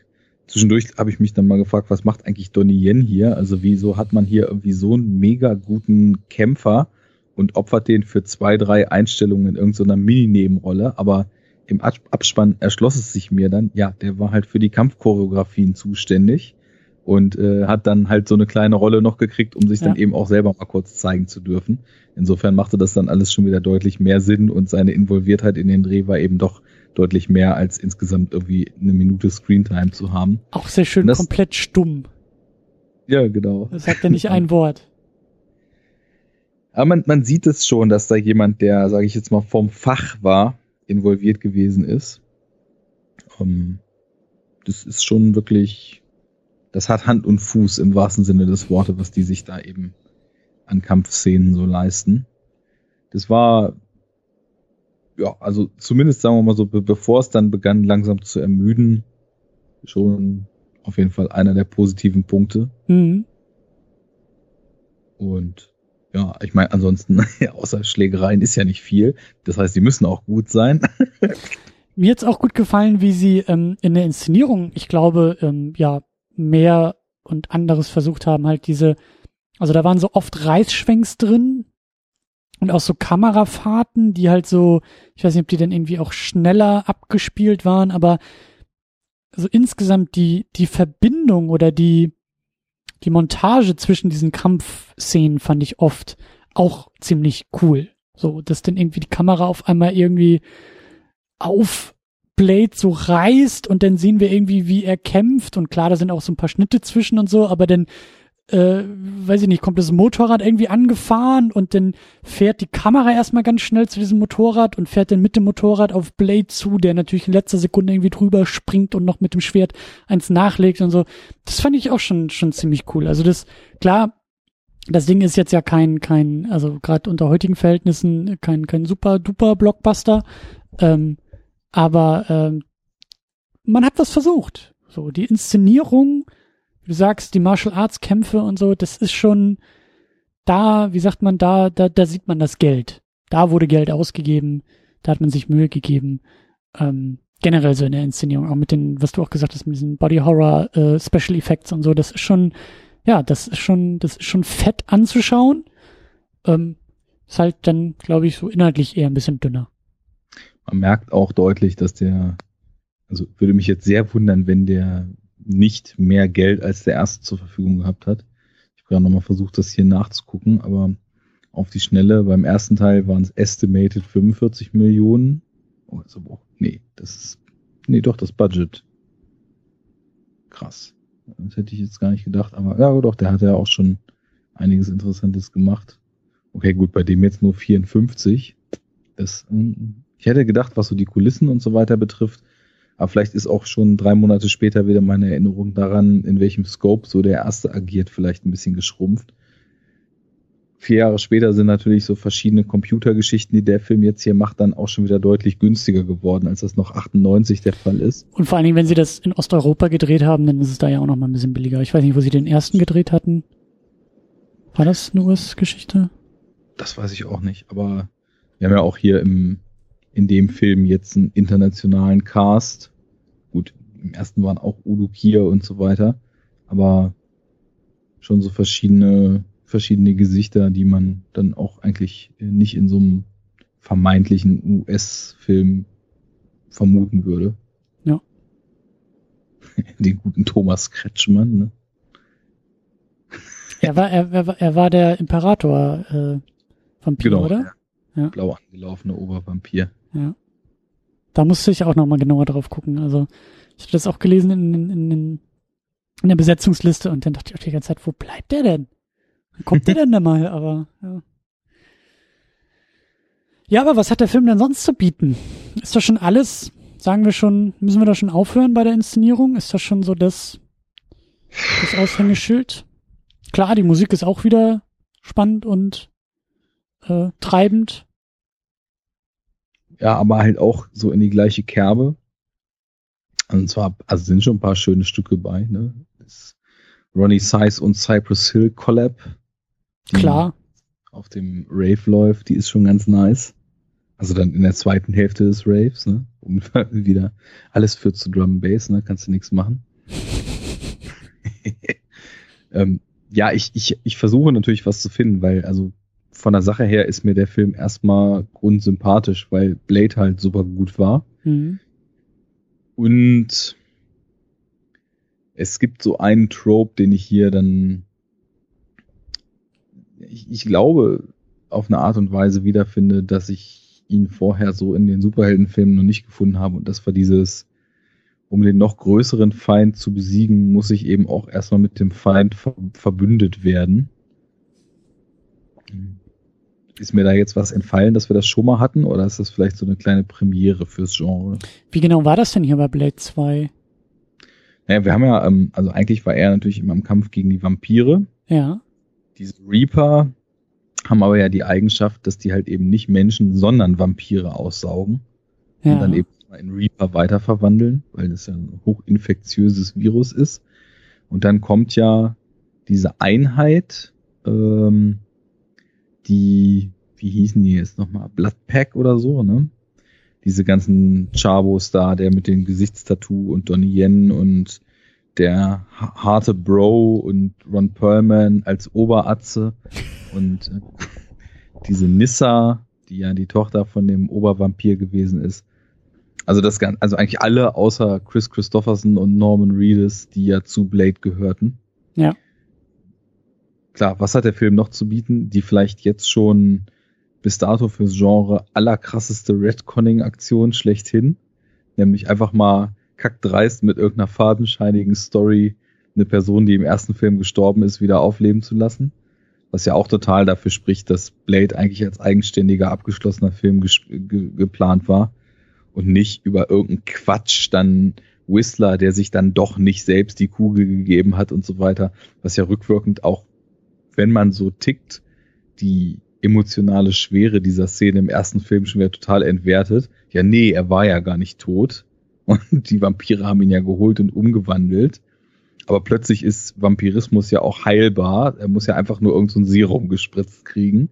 Zwischendurch habe ich mich dann mal gefragt, was macht eigentlich Donnie Yen hier? Also wieso hat man hier irgendwie so einen mega guten Kämpfer und opfert den für zwei, drei Einstellungen in irgendeiner Mini-Nebenrolle, aber im Abspann erschloss es sich mir dann, ja, der war halt für die Kampfchoreografien zuständig und äh, hat dann halt so eine kleine Rolle noch gekriegt, um sich ja. dann eben auch selber mal kurz zeigen zu dürfen. Insofern machte das dann alles schon wieder deutlich mehr Sinn und seine Involviertheit in den Dreh war eben doch deutlich mehr als insgesamt irgendwie eine Minute Screentime zu haben. Auch sehr schön das, komplett stumm. Ja, genau. Das sagt ja nicht ein Wort. Aber man, man sieht es schon, dass da jemand, der, sage ich jetzt mal, vom Fach war, involviert gewesen ist. Ähm, das ist schon wirklich, das hat Hand und Fuß im wahrsten Sinne des Wortes, was die sich da eben an Kampfszenen so leisten. Das war, ja, also zumindest sagen wir mal so, be bevor es dann begann langsam zu ermüden, schon auf jeden Fall einer der positiven Punkte. Mhm. Und ja, ich meine, ansonsten, außer Schlägereien ist ja nicht viel. Das heißt, die müssen auch gut sein. Mir hat's auch gut gefallen, wie sie ähm, in der Inszenierung, ich glaube, ähm, ja, mehr und anderes versucht haben, halt diese, also da waren so oft Reißschwenks drin und auch so Kamerafahrten, die halt so, ich weiß nicht, ob die dann irgendwie auch schneller abgespielt waren, aber so insgesamt die, die Verbindung oder die, die Montage zwischen diesen Kampfszenen fand ich oft auch ziemlich cool. So, dass dann irgendwie die Kamera auf einmal irgendwie auf Blade so reißt und dann sehen wir irgendwie, wie er kämpft und klar, da sind auch so ein paar Schnitte zwischen und so, aber dann äh, weiß ich nicht, kommt das Motorrad irgendwie angefahren und dann fährt die Kamera erstmal ganz schnell zu diesem Motorrad und fährt dann mit dem Motorrad auf Blade zu, der natürlich in letzter Sekunde irgendwie drüber springt und noch mit dem Schwert eins nachlegt und so. Das fand ich auch schon, schon ziemlich cool. Also das, klar, das Ding ist jetzt ja kein, kein, also gerade unter heutigen Verhältnissen kein, kein super duper Blockbuster, ähm, aber ähm, man hat was versucht. So, die Inszenierung, du sagst, die Martial Arts Kämpfe und so, das ist schon da, wie sagt man, da, da, da sieht man das Geld. Da wurde Geld ausgegeben, da hat man sich Mühe gegeben. Ähm, generell so in der Inszenierung, auch mit den, was du auch gesagt hast, mit diesen Body Horror äh, Special Effects und so, das ist schon, ja, das ist schon, das ist schon fett anzuschauen. Ähm, ist halt dann, glaube ich, so inhaltlich eher ein bisschen dünner. Man merkt auch deutlich, dass der, also würde mich jetzt sehr wundern, wenn der nicht mehr Geld als der erste zur Verfügung gehabt hat. Ich habe gerade nochmal versucht, das hier nachzugucken, aber auf die Schnelle, beim ersten Teil waren es estimated 45 Millionen. Oh, ist aber nee, das ist, nee, doch, das Budget. Krass. Das hätte ich jetzt gar nicht gedacht, aber ja, doch, der hat ja auch schon einiges Interessantes gemacht. Okay, gut, bei dem jetzt nur 54. Das, hm, ich hätte gedacht, was so die Kulissen und so weiter betrifft, aber vielleicht ist auch schon drei Monate später wieder meine Erinnerung daran, in welchem Scope so der erste agiert, vielleicht ein bisschen geschrumpft. Vier Jahre später sind natürlich so verschiedene Computergeschichten, die der Film jetzt hier macht, dann auch schon wieder deutlich günstiger geworden, als das noch 98 der Fall ist. Und vor allen Dingen, wenn sie das in Osteuropa gedreht haben, dann ist es da ja auch noch mal ein bisschen billiger. Ich weiß nicht, wo sie den ersten gedreht hatten. War das eine US-Geschichte? Das weiß ich auch nicht, aber wir haben ja auch hier im in dem Film jetzt einen internationalen Cast. Gut, im ersten waren auch Udo Kier und so weiter, aber schon so verschiedene, verschiedene Gesichter, die man dann auch eigentlich nicht in so einem vermeintlichen US-Film vermuten würde. Ja. Den guten Thomas Kretschmann, ne? Er war, er, er, er war der Imperator äh, Vampir, genau, oder? Ja. Blau angelaufene Obervampir. Ja. Da musste ich auch nochmal genauer drauf gucken. Also ich habe das auch gelesen in, in, in, in der Besetzungsliste und dann dachte ich auch die ganze Zeit, wo bleibt der denn? kommt der denn da mal? Aber ja. Ja, aber was hat der Film denn sonst zu bieten? Ist das schon alles? Sagen wir schon, müssen wir da schon aufhören bei der Inszenierung? Ist das schon so das, das Aushängeschild? Klar, die Musik ist auch wieder spannend und äh, treibend ja, aber halt auch so in die gleiche Kerbe. Und zwar, also sind schon ein paar schöne Stücke bei, ne? Das Ronnie Size und Cypress Hill Collab. Klar. Auf dem Rave läuft, die ist schon ganz nice. Also dann in der zweiten Hälfte des Raves, ne? Um wieder alles führt zu Drum Bass, ne? Kannst du nichts machen. ähm, ja, ich, ich, ich versuche natürlich was zu finden, weil also von der Sache her ist mir der Film erstmal grundsympathisch, weil Blade halt super gut war. Mhm. Und es gibt so einen Trope, den ich hier dann, ich, ich glaube, auf eine Art und Weise wiederfinde, dass ich ihn vorher so in den Superheldenfilmen noch nicht gefunden habe. Und das war dieses, um den noch größeren Feind zu besiegen, muss ich eben auch erstmal mit dem Feind ver verbündet werden. Ist mir da jetzt was entfallen, dass wir das schon mal hatten, oder ist das vielleicht so eine kleine Premiere fürs Genre? Wie genau war das denn hier bei Blade 2? Naja, wir haben ja, ähm, also eigentlich war er natürlich immer im Kampf gegen die Vampire. Ja. Diese Reaper haben aber ja die Eigenschaft, dass die halt eben nicht Menschen, sondern Vampire aussaugen. Ja. Und dann eben in Reaper weiterverwandeln, weil das ja ein hochinfektiöses Virus ist. Und dann kommt ja diese Einheit, ähm, die, wie hießen die jetzt nochmal, Bloodpack oder so, ne? Diese ganzen Chabos da, der mit dem Gesichtstattoo und Donnie Yen und der harte Bro und Ron Perlman als Oberatze und äh, diese Nissa, die ja die Tochter von dem Obervampir gewesen ist. Also das ganz, also eigentlich alle außer Chris Christopherson und Norman Reedus, die ja zu Blade gehörten. Ja. Klar, was hat der Film noch zu bieten? Die vielleicht jetzt schon bis dato fürs Genre allerkrasseste Redconning-Aktion schlechthin. Nämlich einfach mal kackdreist mit irgendeiner fadenscheinigen Story eine Person, die im ersten Film gestorben ist, wieder aufleben zu lassen. Was ja auch total dafür spricht, dass Blade eigentlich als eigenständiger, abgeschlossener Film ge geplant war und nicht über irgendeinen Quatsch dann Whistler, der sich dann doch nicht selbst die Kugel gegeben hat und so weiter, was ja rückwirkend auch, wenn man so tickt, die emotionale Schwere dieser Szene im ersten Film schon wieder total entwertet. Ja, nee, er war ja gar nicht tot und die Vampire haben ihn ja geholt und umgewandelt. Aber plötzlich ist Vampirismus ja auch heilbar. Er muss ja einfach nur irgendein so Serum gespritzt kriegen.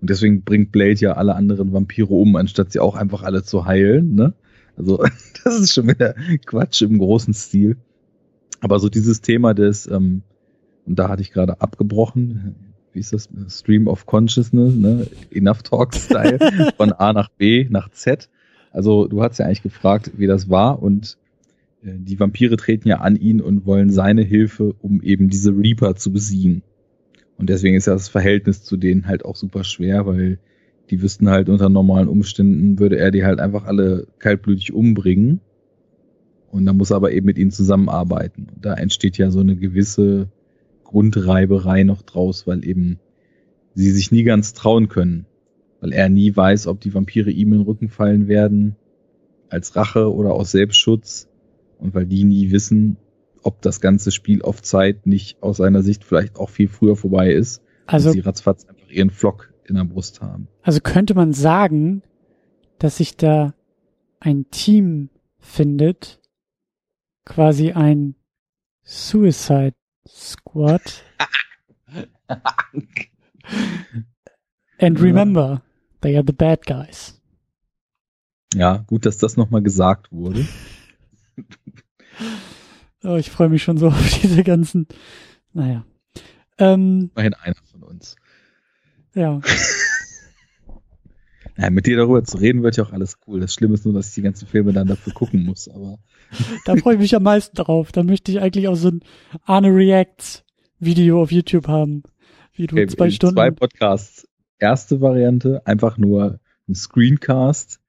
Und deswegen bringt Blade ja alle anderen Vampire um, anstatt sie auch einfach alle zu heilen. Ne? Also das ist schon wieder Quatsch im großen Stil. Aber so dieses Thema des, ähm, und da hatte ich gerade abgebrochen, wie ist das? Stream of Consciousness, ne? Enough Talk Style, von A nach B nach Z. Also du hast ja eigentlich gefragt, wie das war und äh, die Vampire treten ja an ihn und wollen seine Hilfe, um eben diese Reaper zu besiegen. Und deswegen ist ja das Verhältnis zu denen halt auch super schwer, weil die wüssten halt unter normalen Umständen würde er die halt einfach alle kaltblütig umbringen. Und dann muss er aber eben mit ihnen zusammenarbeiten. Und da entsteht ja so eine gewisse Grundreiberei noch draus, weil eben sie sich nie ganz trauen können. Weil er nie weiß, ob die Vampire ihm in den Rücken fallen werden, als Rache oder aus Selbstschutz. Und weil die nie wissen, ob das ganze Spiel auf Zeit nicht aus seiner Sicht vielleicht auch viel früher vorbei ist. Also sie ratzfatz einfach ihren Flock in der Brust haben. Also könnte man sagen, dass sich da ein Team findet, quasi ein Suicide Squad. And remember, they are the bad guys. Ja, gut, dass das nochmal gesagt wurde. Oh, ich freue mich schon so auf diese ganzen. Naja. Ähm, Immerhin einer von uns. Ja. naja, mit dir darüber zu reden wird ja auch alles cool. Das Schlimme ist nur, dass ich die ganzen Filme dann dafür gucken muss, aber. da freue ich mich am meisten drauf. Da möchte ich eigentlich auch so ein Arne Reacts Video auf YouTube haben. Wie du okay, zwei Stunden. Zwei Podcasts. Erste Variante, einfach nur ein Screencast.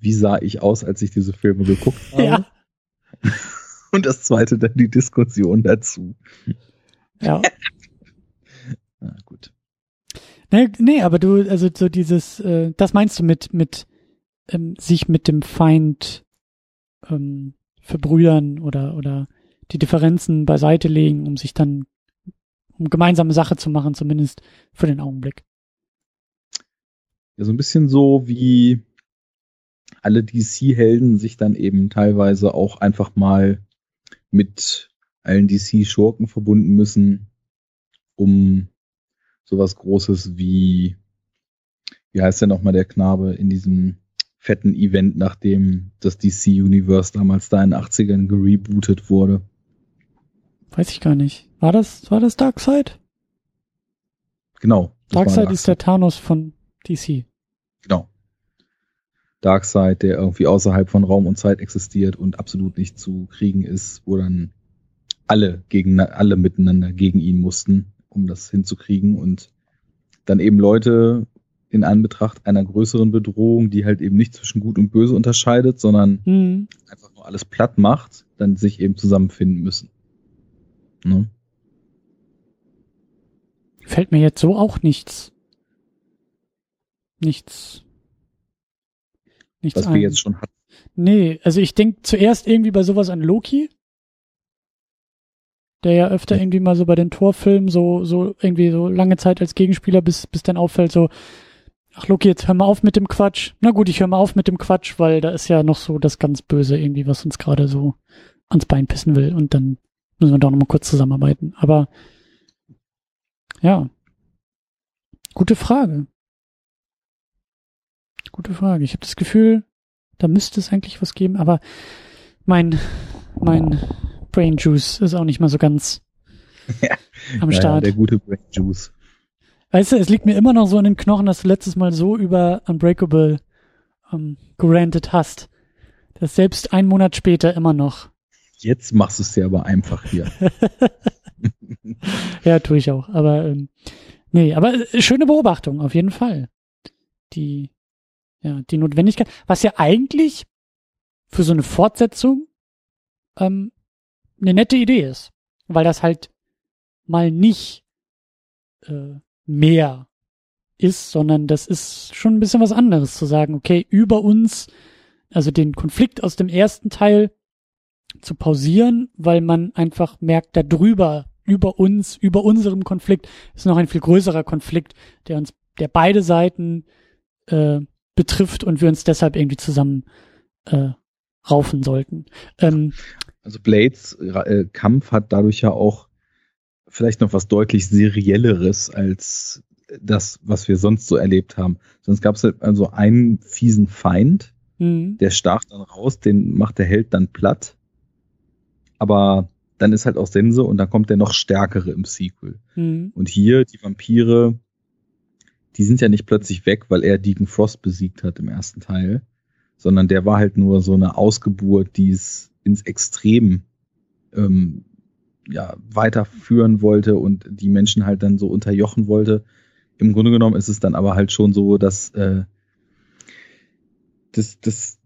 Wie sah ich aus, als ich diese Filme geguckt habe? Ja. Und das zweite dann die Diskussion dazu. Ja. Nee, nee, aber du, also so dieses, äh, das meinst du mit, mit ähm, sich mit dem Feind ähm, verbrüdern oder, oder die Differenzen beiseite legen, um sich dann, um gemeinsame Sache zu machen, zumindest für den Augenblick. Ja, so ein bisschen so wie alle DC-Helden sich dann eben teilweise auch einfach mal mit allen DC-Schurken verbunden müssen, um sowas Großes wie, wie heißt der nochmal der Knabe in diesem fetten Event, nachdem das DC Universe damals da in den 80ern gerebootet wurde. Weiß ich gar nicht. War das, war das Darkseid? Genau. Darkseid ist der Thanos von DC. Genau. Darkseid, der irgendwie außerhalb von Raum und Zeit existiert und absolut nicht zu kriegen ist, wo dann alle gegen alle miteinander gegen ihn mussten, um das hinzukriegen und dann eben Leute in Anbetracht einer größeren Bedrohung, die halt eben nicht zwischen Gut und Böse unterscheidet, sondern mhm. einfach nur alles platt macht, dann sich eben zusammenfinden müssen. Ne? Fällt mir jetzt so auch nichts. Nichts. Nichts Was ein. wir jetzt schon hatten. Nee, also ich denke zuerst irgendwie bei sowas an Loki. Der ja öfter irgendwie mal so bei den Torfilmen so, so irgendwie so lange Zeit als Gegenspieler, bis, bis dann auffällt, so, ach Loki, jetzt hör mal auf mit dem Quatsch. Na gut, ich hör mal auf mit dem Quatsch, weil da ist ja noch so das ganz Böse irgendwie, was uns gerade so ans Bein pissen will und dann müssen wir doch noch mal kurz zusammenarbeiten. Aber ja, gute Frage. Gute Frage. Ich habe das Gefühl, da müsste es eigentlich was geben, aber mein, mein Brain Juice ist auch nicht mal so ganz ja. am Start. Ja, der gute Brain Juice. Weißt du, es liegt mir immer noch so in den Knochen, dass du letztes Mal so über Unbreakable ähm, gerantet hast. Das selbst einen Monat später immer noch. Jetzt machst du es dir aber einfach hier. ja, tue ich auch. Aber ähm, nee, aber äh, schöne Beobachtung, auf jeden Fall. Die, ja, die Notwendigkeit, was ja eigentlich für so eine Fortsetzung ähm, eine nette Idee ist, weil das halt mal nicht äh, mehr ist, sondern das ist schon ein bisschen was anderes zu sagen, okay, über uns, also den Konflikt aus dem ersten Teil zu pausieren, weil man einfach merkt, da drüber, über uns, über unserem Konflikt ist noch ein viel größerer Konflikt, der uns, der beide Seiten äh, betrifft und wir uns deshalb irgendwie zusammen äh, raufen sollten. Ähm, also Blades äh, Kampf hat dadurch ja auch vielleicht noch was deutlich serielleres als das, was wir sonst so erlebt haben. Sonst gab es halt also einen fiesen Feind, mhm. der stach dann raus, den macht der Held dann platt. Aber dann ist halt auch Sense und dann kommt der noch stärkere im Sequel. Mhm. Und hier, die Vampire, die sind ja nicht plötzlich weg, weil er Deacon Frost besiegt hat im ersten Teil, sondern der war halt nur so eine Ausgeburt, die es ins Extrem ähm, ja, weiterführen wollte und die Menschen halt dann so unterjochen wollte. Im Grunde genommen ist es dann aber halt schon so, dass, äh, dass, dass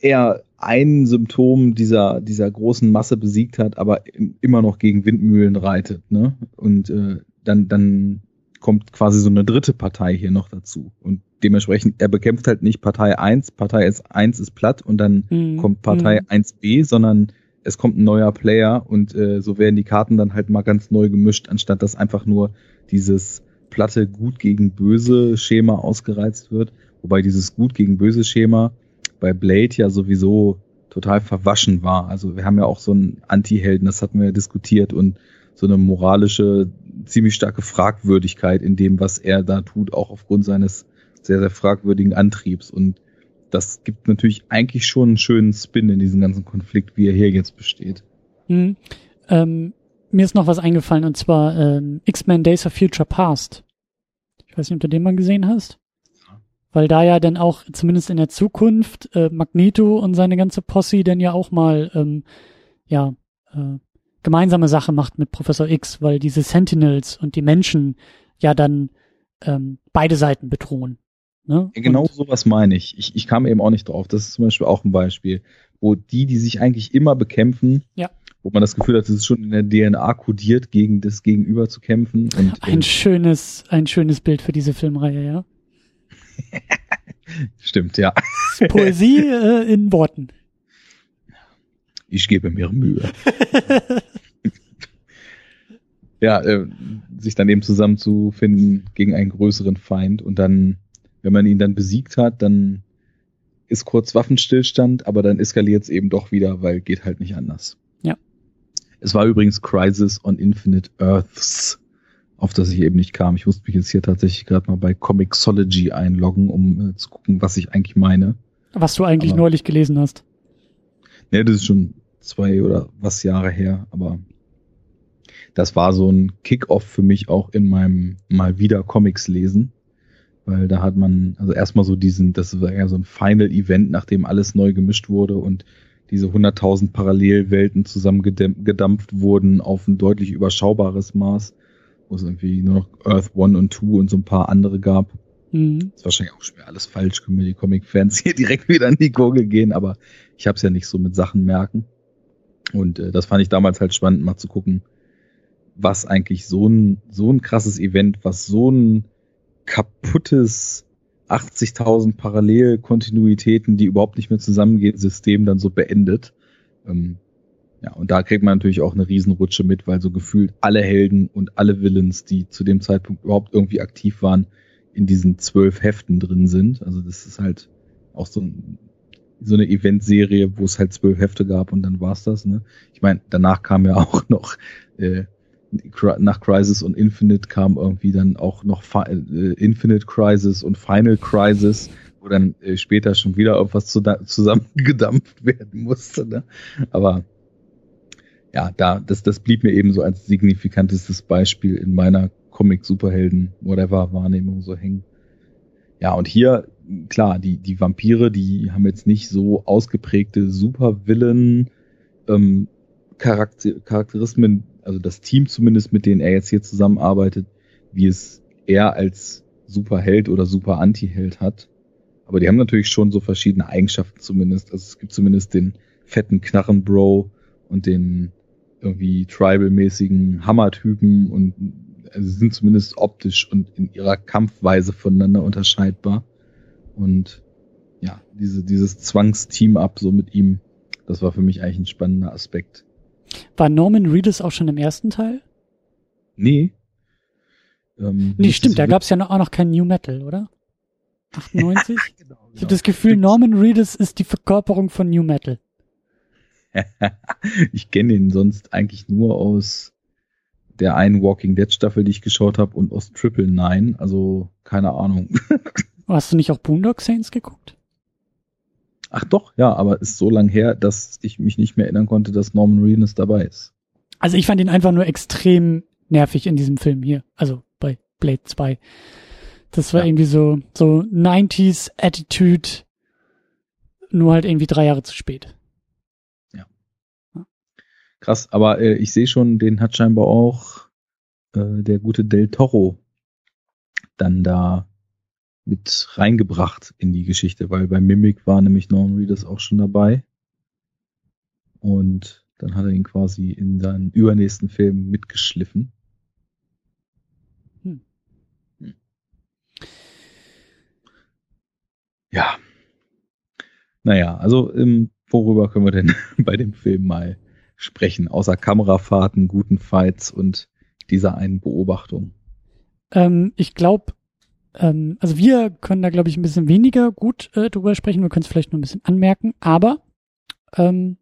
er ein Symptom dieser, dieser großen Masse besiegt hat, aber immer noch gegen Windmühlen reitet. Ne? Und äh, dann, dann kommt quasi so eine dritte Partei hier noch dazu. Und dementsprechend, er bekämpft halt nicht Partei 1, Partei 1 ist platt und dann mhm. kommt Partei mhm. 1b, sondern es kommt ein neuer Player und äh, so werden die Karten dann halt mal ganz neu gemischt, anstatt dass einfach nur dieses platte Gut gegen Böse Schema ausgereizt wird. Wobei dieses Gut gegen Böse Schema bei Blade ja sowieso total verwaschen war. Also wir haben ja auch so einen Anti-Helden, das hatten wir ja diskutiert und so eine moralische, ziemlich starke Fragwürdigkeit in dem, was er da tut, auch aufgrund seines sehr, sehr fragwürdigen Antriebs. Und das gibt natürlich eigentlich schon einen schönen Spin in diesen ganzen Konflikt, wie er hier jetzt besteht. Mhm. Ähm, mir ist noch was eingefallen und zwar ähm, X-Men Days of Future Past. Ich weiß nicht, ob du den mal gesehen hast weil da ja dann auch zumindest in der Zukunft äh, Magneto und seine ganze Posse dann ja auch mal ähm, ja äh, gemeinsame Sache macht mit Professor X, weil diese Sentinels und die Menschen ja dann ähm, beide Seiten bedrohen. Ne? genau und, sowas meine ich. ich. Ich kam eben auch nicht drauf. Das ist zum Beispiel auch ein Beispiel, wo die, die sich eigentlich immer bekämpfen, ja. wo man das Gefühl hat, es ist schon in der DNA kodiert, gegen das Gegenüber zu kämpfen. Und, ein schönes, ein schönes Bild für diese Filmreihe, ja. Stimmt, ja. Poesie äh, in Worten. Ich gebe mir Mühe. ja, äh, sich dann eben zusammenzufinden gegen einen größeren Feind und dann, wenn man ihn dann besiegt hat, dann ist kurz Waffenstillstand, aber dann eskaliert es eben doch wieder, weil geht halt nicht anders. Ja. Es war übrigens Crisis on Infinite Earths auf das ich eben nicht kam. Ich musste mich jetzt hier tatsächlich gerade mal bei Comixology einloggen, um äh, zu gucken, was ich eigentlich meine. Was du eigentlich Aber- neulich gelesen hast. Ne, das ist schon zwei oder was Jahre her, aber das war so ein Kick-off für mich auch in meinem mal wieder Comics lesen, weil da hat man also erstmal so diesen, das war ja so ein Final-Event, nachdem alles neu gemischt wurde und diese 100.000 Parallelwelten zusammengedampft wurden auf ein deutlich überschaubares Maß, wo es irgendwie nur noch Earth One und Two und so ein paar andere gab. Mhm. Ist wahrscheinlich auch schwer alles falsch, können mir die Comic-Fans hier direkt wieder an die Gurgel gehen, aber ich habe es ja nicht so mit Sachen merken. Und äh, das fand ich damals halt spannend, mal zu gucken, was eigentlich so ein, so ein krasses Event, was so ein kaputtes 80.000 Parallelkontinuitäten, die überhaupt nicht mehr zusammengehen, System dann so beendet. Ähm, ja, und da kriegt man natürlich auch eine Riesenrutsche mit, weil so gefühlt alle Helden und alle Villains, die zu dem Zeitpunkt überhaupt irgendwie aktiv waren, in diesen zwölf Heften drin sind. Also das ist halt auch so, ein, so eine Eventserie, wo es halt zwölf Hefte gab und dann war's das. Ne? Ich meine, danach kam ja auch noch äh, nach Crisis und Infinite kam irgendwie dann auch noch Fi äh, Infinite Crisis und Final Crisis, wo dann äh, später schon wieder irgendwas zu zusammengedampft werden musste. Ne? Aber ja, da, das, das blieb mir eben so als signifikantestes Beispiel in meiner Comic-Superhelden, whatever, Wahrnehmung so hängen. Ja, und hier, klar, die, die Vampire, die haben jetzt nicht so ausgeprägte Supervillain, ähm, Charakter Charakterismen, also das Team zumindest, mit denen er jetzt hier zusammenarbeitet, wie es er als Superheld oder Super-Anti-Held hat. Aber die haben natürlich schon so verschiedene Eigenschaften zumindest. Also es gibt zumindest den fetten Knarrenbro und den irgendwie tribal-mäßigen Hammer-Typen und also sie sind zumindest optisch und in ihrer Kampfweise voneinander unterscheidbar. Und ja, diese, dieses Zwangsteam-Up so mit ihm, das war für mich eigentlich ein spannender Aspekt. War Norman Reedus auch schon im ersten Teil? Nee. Ähm, Nee, stimmt, da ich gab's ja noch, auch noch kein New Metal, oder? 98? mit- Genau, Ich habe das Gefühl, Stimmt. Norman Reedus ist die Verkörperung von New Metal. ich kenne ihn sonst eigentlich nur aus der einen Walking Dead Staffel, die ich geschaut habe, und aus Triple Nine. Also keine Ahnung. Hast du nicht auch Boondock Saints geguckt? Ach doch, ja, aber ist so lang her, dass ich mich nicht mehr erinnern konnte, dass Norman Reedus dabei ist. Also ich fand ihn einfach nur extrem nervig in diesem Film hier. Also bei Blade 2. Das war Ja. irgendwie so, so 90s Attitude, nur halt irgendwie drei Jahre zu spät. Krass, aber äh, ich sehe schon, den hat scheinbar auch äh, der gute Del Toro dann da mit reingebracht in die Geschichte, weil bei Mimic war nämlich Norman Reedus auch schon dabei. Und dann hat er ihn quasi in seinen übernächsten Film mitgeschliffen. Hm. Ja. Naja, also ähm, worüber können wir denn bei dem Film mal sprechen, außer Kamerafahrten, guten Fights und dieser einen Beobachtung. Ähm, ich glaube, ähm, also wir können da, glaube ich, ein bisschen weniger gut äh, drüber sprechen. Wir können es vielleicht nur ein bisschen anmerken, aber ähm,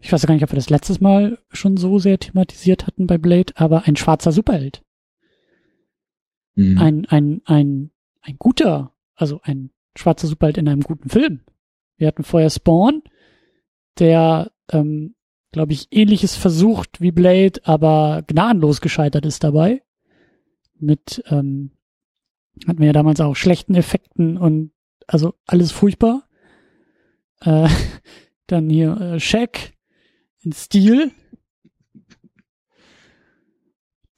ich weiß ja gar nicht, ob wir das letztes Mal schon so sehr thematisiert hatten bei Blade, aber ein schwarzer Superheld. Mhm. Ein, ein, ein, ein guter, also ein schwarzer Superheld in einem guten Film. Wir hatten vorher Spawn, der, ähm, glaube ich, ähnliches versucht wie Blade, aber gnadenlos gescheitert ist dabei. Mit, ähm, hatten wir ja damals auch schlechten Effekten und also alles furchtbar. Äh, dann hier äh, Shaq in Stil.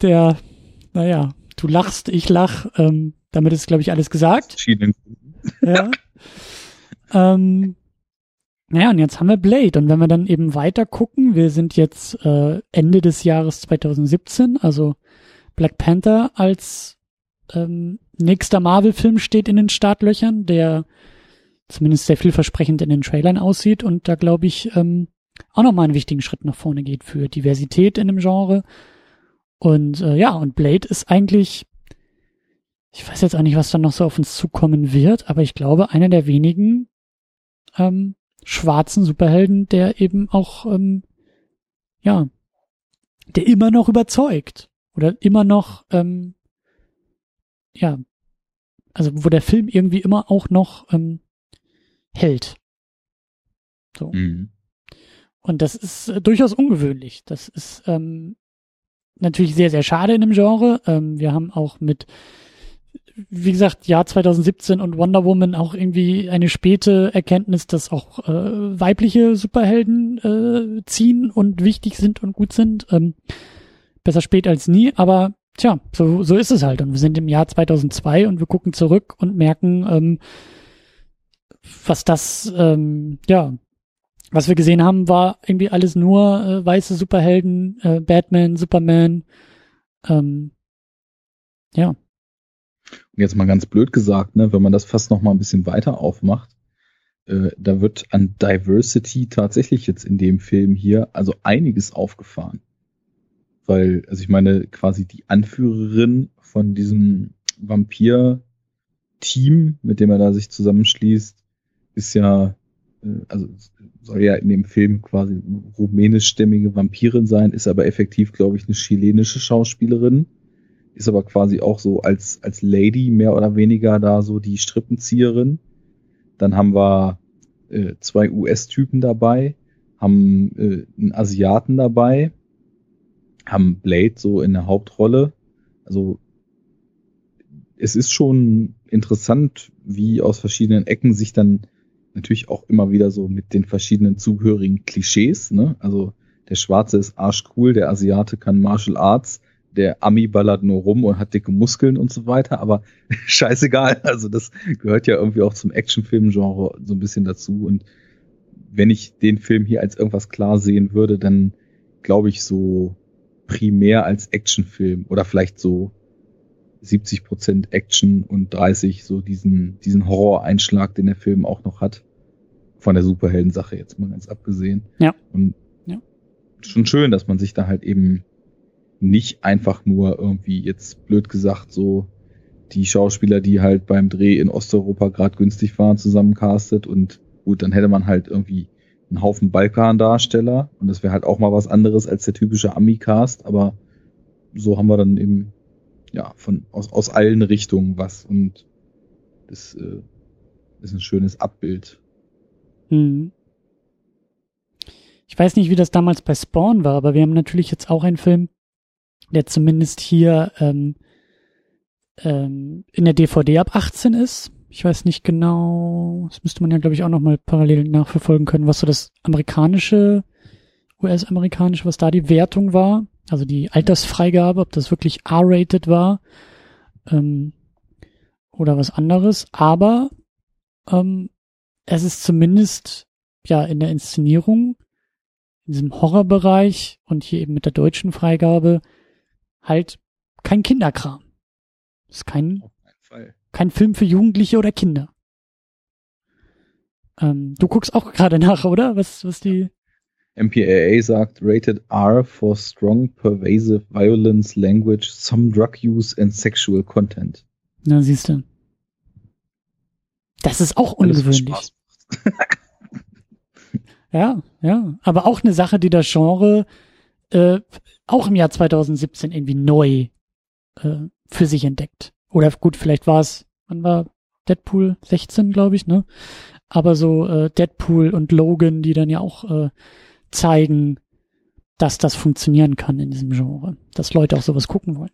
Der, naja, du lachst, ich lach. Ähm, damit ist, glaube ich, alles gesagt. Ja. ähm, naja, und jetzt haben wir Blade. Und wenn wir dann eben weiter gucken, wir sind jetzt äh, Ende des Jahres 2017, also Black Panther als ähm, nächster Marvel-Film steht in den Startlöchern, der zumindest sehr vielversprechend in den Trailern aussieht und da glaube ich ähm, auch nochmal einen wichtigen Schritt nach vorne geht für Diversität in dem Genre. Und äh, ja, und Blade ist eigentlich, ich weiß jetzt auch nicht, was dann noch so auf uns zukommen wird, aber ich glaube, einer der wenigen ähm, schwarzen Superhelden, der eben auch, ähm, ja, der immer noch überzeugt oder immer noch, ähm, ja, also wo der Film irgendwie immer auch noch ähm, Held. So. Mhm. Und das ist äh, durchaus ungewöhnlich. Das ist ähm, natürlich sehr, sehr schade in dem Genre. Ähm, wir haben auch mit, wie gesagt, Jahr 2017 und Wonder Woman auch irgendwie eine späte Erkenntnis, dass auch äh, weibliche Superhelden äh, ziehen und wichtig sind und gut sind. Ähm, besser spät als nie, aber tja, so, so ist es halt. Und wir sind im Jahr 2002 und wir gucken zurück und merken, ähm, was das, ähm, ja, was wir gesehen haben, war irgendwie alles nur äh, weiße Superhelden, äh, Batman, Superman. Ähm, ja. Und jetzt mal ganz blöd gesagt, ne, wenn man das fast noch mal ein bisschen weiter aufmacht, äh, da wird an Diversity tatsächlich jetzt in dem Film hier also einiges aufgefahren. Weil, also ich meine, quasi die Anführerin von diesem Vampir-Team, mit dem er da sich zusammenschließt, ist ja, äh, also soll ja in dem Film quasi rumänischstämmige Vampirin sein, ist aber effektiv, glaube ich, eine chilenische Schauspielerin. Ist aber quasi auch so als, als Lady mehr oder weniger da so die Strippenzieherin. Dann haben wir äh, zwei US-Typen dabei, haben äh, einen Asiaten dabei, haben Blade so in der Hauptrolle. Also es ist schon interessant, wie aus verschiedenen Ecken sich dann natürlich auch immer wieder so mit den verschiedenen zugehörigen Klischees. Ne? Also der Schwarze ist arschcool, der Asiate kann Martial Arts, der Ami ballert nur rum und hat dicke Muskeln und so weiter, aber scheißegal. Also das gehört ja irgendwie auch zum Actionfilm-Genre so ein bisschen dazu. Und wenn ich den Film hier als irgendwas klar sehen würde, dann glaube ich so primär als Actionfilm oder vielleicht so 70 Prozent Action und 30 so diesen, diesen Horror-Einschlag, den der Film auch noch hat. Von der Superhelden-Sache jetzt mal ganz abgesehen. Ja. Und ja. schon schön, dass man sich da halt eben nicht einfach nur irgendwie jetzt blöd gesagt so die Schauspieler, die halt beim Dreh in Osteuropa gerade günstig waren, zusammencastet und gut, dann hätte man halt irgendwie einen Haufen Balkan-Darsteller und das wäre halt auch mal was anderes als der typische Ami-Cast, aber so haben wir dann eben ja, von, aus, aus allen Richtungen was und das äh, ist ein schönes Abbild. Hm. Ich weiß nicht, wie das damals bei Spawn war, aber wir haben natürlich jetzt auch einen Film, der zumindest hier ähm, ähm, in der DVD ab 18 ist. Ich weiß nicht genau, das müsste man ja, glaube ich, auch nochmal parallel nachverfolgen können, was so das amerikanische, US-amerikanische, was da die Wertung war. Also die Altersfreigabe, ob das wirklich R-rated war ähm, oder was anderes. Aber ähm, es ist zumindest ja in der Inszenierung, in diesem Horrorbereich und hier eben mit der deutschen Freigabe halt kein Kinderkram. ist kein, kein Film für Jugendliche oder Kinder. Ähm, du guckst auch gerade nach, oder? Was, was die. MPAA sagt Rated R for strong pervasive violence, language, some drug use and sexual content. Na, siehst du. Das ist auch ungewöhnlich. ja, ja. Aber auch eine Sache, die das Genre äh, auch im Jahr 2017 irgendwie neu äh, für sich entdeckt. Oder gut, vielleicht war es, wann war Deadpool 16, glaube ich, ne? Aber so äh, Deadpool und Logan, die dann ja auch äh, zeigen, dass das funktionieren kann in diesem Genre, dass Leute auch sowas gucken wollen.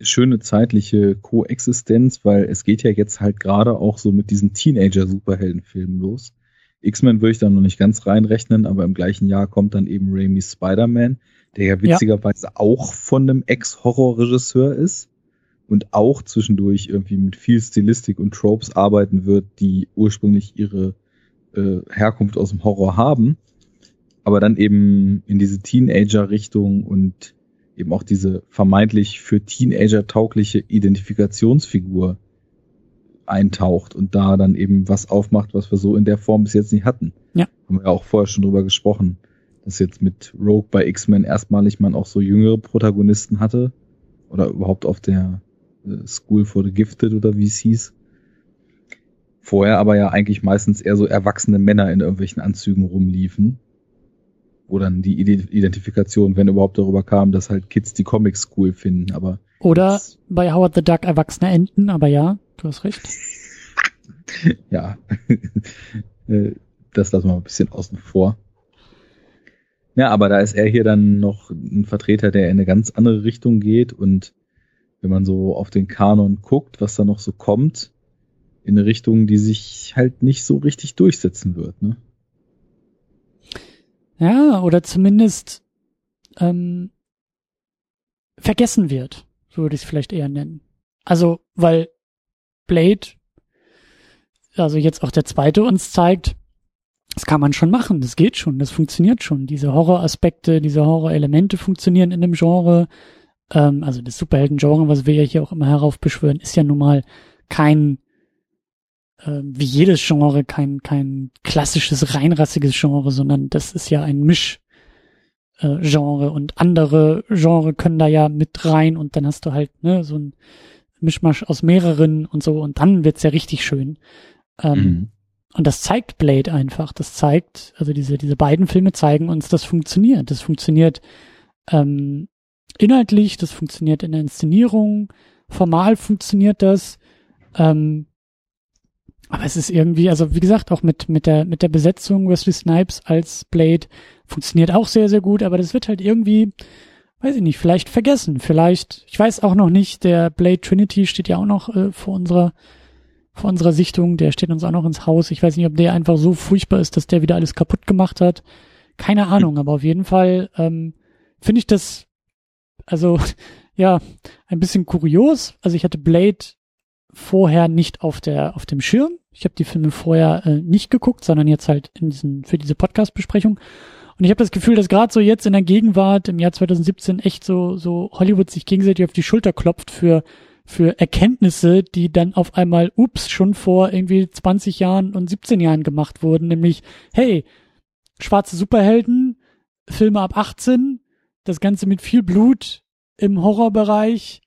Schöne zeitliche Koexistenz, weil es geht ja jetzt halt gerade auch so mit diesen Teenager-Superheldenfilmen los. X-Men würde ich da noch nicht ganz reinrechnen, aber im gleichen Jahr kommt dann eben Raimi's Spider-Man, der ja witzigerweise ja. auch von einem Ex-Horror-Regisseur ist und auch zwischendurch irgendwie mit viel Stilistik und Tropes arbeiten wird, die ursprünglich ihre äh, Herkunft aus dem Horror haben aber dann eben in diese Teenager-Richtung und eben auch diese vermeintlich für Teenager taugliche Identifikationsfigur eintaucht und da dann eben was aufmacht, was wir so in der Form bis jetzt nicht hatten. Ja. Haben wir ja auch vorher schon drüber gesprochen, dass jetzt mit Rogue bei X-Men erstmalig man auch so jüngere Protagonisten hatte oder überhaupt auf der äh, School for the Gifted oder wie es hieß. Vorher aber ja eigentlich meistens eher so erwachsene Männer in irgendwelchen Anzügen rumliefen wo dann die Identifikation, wenn überhaupt darüber kam, dass halt Kids die Comics cool finden, aber. Oder bei Howard the Duck erwachsene Enten, aber ja, du hast recht. ja, äh, das lassen wir mal ein bisschen außen vor. Ja, aber da ist er hier dann noch ein Vertreter, der in eine ganz andere Richtung geht und wenn man so auf den Kanon guckt, was da noch so kommt, in eine Richtung, die sich halt nicht so richtig durchsetzen wird, ne? Ja, oder zumindest ähm, vergessen wird, würde ich es vielleicht eher nennen. Also, weil Blade, also jetzt auch der zweite uns zeigt, das kann man schon machen, das geht schon, das funktioniert schon. Diese Horroraspekte, diese Horrorelemente funktionieren in dem Genre. Ähm, also das Superhelden-Genre, was wir ja hier auch immer heraufbeschwören, ist ja nun mal kein äh, wie jedes Genre kein kein klassisches reinrassiges Genre, sondern das ist ja ein Misch äh, Genre und andere Genre können da ja mit rein und dann hast du halt ne so ein Mischmasch aus mehreren und so und dann wird's ja richtig schön. Ähm, mhm. Und das zeigt Blade einfach. Das zeigt, also diese diese beiden Filme zeigen uns, das funktioniert. Das funktioniert ähm, inhaltlich, das funktioniert in der Inszenierung, formal funktioniert das. Ähm, aber es ist irgendwie, also wie gesagt, auch mit, mit der, mit der Besetzung Wesley Snipes als Blade funktioniert auch sehr, sehr gut, aber das wird halt irgendwie, weiß ich nicht, vielleicht vergessen. Vielleicht, ich weiß auch noch nicht, der Blade Trinity steht ja auch noch äh, vor unserer, vor unserer Sichtung, der steht uns auch noch ins Haus. Ich weiß nicht, ob der einfach so furchtbar ist, dass der wieder alles kaputt gemacht hat. Keine Ahnung, aber auf jeden Fall ähm, finde ich das, also ja, ein bisschen kurios. Also ich hatte Blade vorher nicht auf der auf dem Schirm. Ich habe die Filme vorher äh, nicht geguckt, sondern jetzt halt in diesen für diese Podcast-Besprechung. Und ich habe das Gefühl, dass gerade so jetzt in der Gegenwart im Jahr 2017 echt so so Hollywood sich gegenseitig auf die Schulter klopft für für Erkenntnisse, die dann auf einmal, ups, schon vor irgendwie 20 Jahren und 17 Jahren gemacht wurden, nämlich, hey, schwarze Superhelden, Filme ab 18, das Ganze mit viel Blut im Horrorbereich,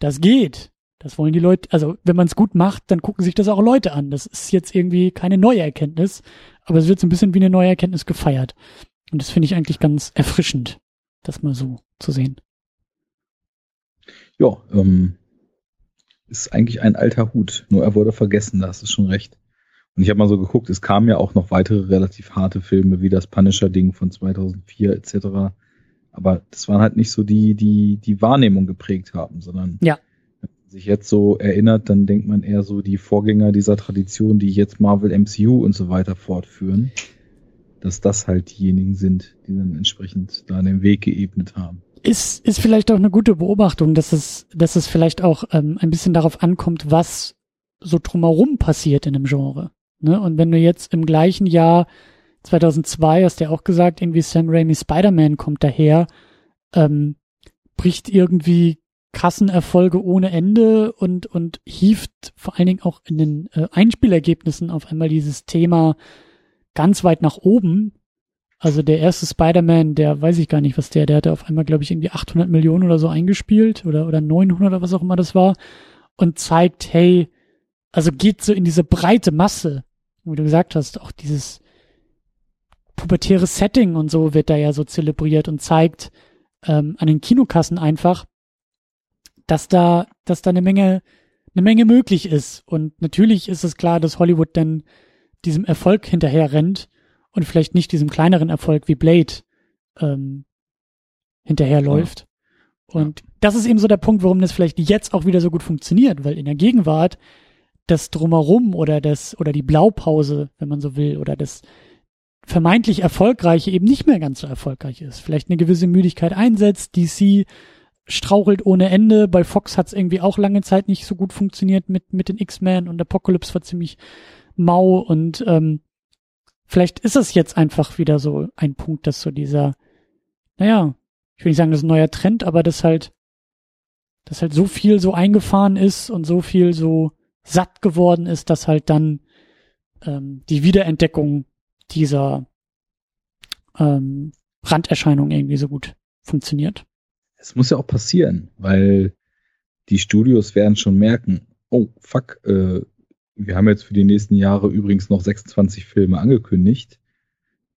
das geht. Das wollen die Leute, also wenn man es gut macht, dann gucken sich das auch Leute an. Das ist jetzt irgendwie keine neue Erkenntnis, aber es wird so ein bisschen wie eine neue Erkenntnis gefeiert. Und das finde ich eigentlich ganz erfrischend, das mal so zu sehen. Ja, ähm, ist eigentlich ein alter Hut, nur er wurde vergessen, da hast du schon recht. Und ich habe mal so geguckt, es kamen ja auch noch weitere relativ harte Filme, wie das Punisher-Ding von 2004 etc. Aber das waren halt nicht so die, die die Wahrnehmung geprägt haben, sondern ja sich jetzt so erinnert, dann denkt man eher so die Vorgänger dieser Tradition, die jetzt Marvel MCU und so weiter fortführen, dass das halt diejenigen sind, die dann entsprechend da den Weg geebnet haben. Ist, ist vielleicht auch eine gute Beobachtung, dass es, dass es vielleicht auch ähm, ein bisschen darauf ankommt, was so drumherum passiert in einem Genre. Ne? Und wenn du jetzt im gleichen Jahr 2002 hast du ja auch gesagt, irgendwie Sam Raimi Spider-Man kommt daher, ähm, bricht irgendwie Kassenerfolge ohne Ende und, und hieft vor allen Dingen auch in den äh, Einspielergebnissen auf einmal dieses Thema ganz weit nach oben. Also der erste Spider-Man, der weiß ich gar nicht, was der, der hatte auf einmal, glaube ich, irgendwie 800 Millionen oder so eingespielt oder, oder 900 oder was auch immer das war und zeigt, hey, also geht so in diese breite Masse, wie du gesagt hast, auch dieses pubertäre Setting und so wird da ja so zelebriert und zeigt ähm, an den Kinokassen einfach, dass da, dass da eine Menge, eine Menge möglich ist. Und natürlich ist es klar, dass Hollywood dann diesem Erfolg hinterher rennt und vielleicht nicht diesem kleineren Erfolg wie Blade ähm, hinterherläuft. Ja. Und ja. das ist eben so der Punkt, warum das vielleicht jetzt auch wieder so gut funktioniert, weil in der Gegenwart das Drumherum oder das, oder die Blaupause, wenn man so will, oder das vermeintlich Erfolgreiche eben nicht mehr ganz so erfolgreich ist. Vielleicht eine gewisse Müdigkeit einsetzt, DC strauchelt ohne Ende. Bei Fox hat es irgendwie auch lange Zeit nicht so gut funktioniert mit, mit den X-Men und Apocalypse war ziemlich mau und ähm, vielleicht ist es jetzt einfach wieder so ein Punkt, dass so dieser, naja, ich will nicht sagen, das ist ein neuer Trend, aber das halt, dass halt so viel so eingefahren ist und so viel so satt geworden ist, dass halt dann ähm, die Wiederentdeckung dieser ähm, Randerscheinung irgendwie so gut funktioniert. Es muss ja auch passieren, weil die Studios werden schon merken, oh fuck, äh, wir haben jetzt für die nächsten Jahre übrigens noch 26 Filme angekündigt.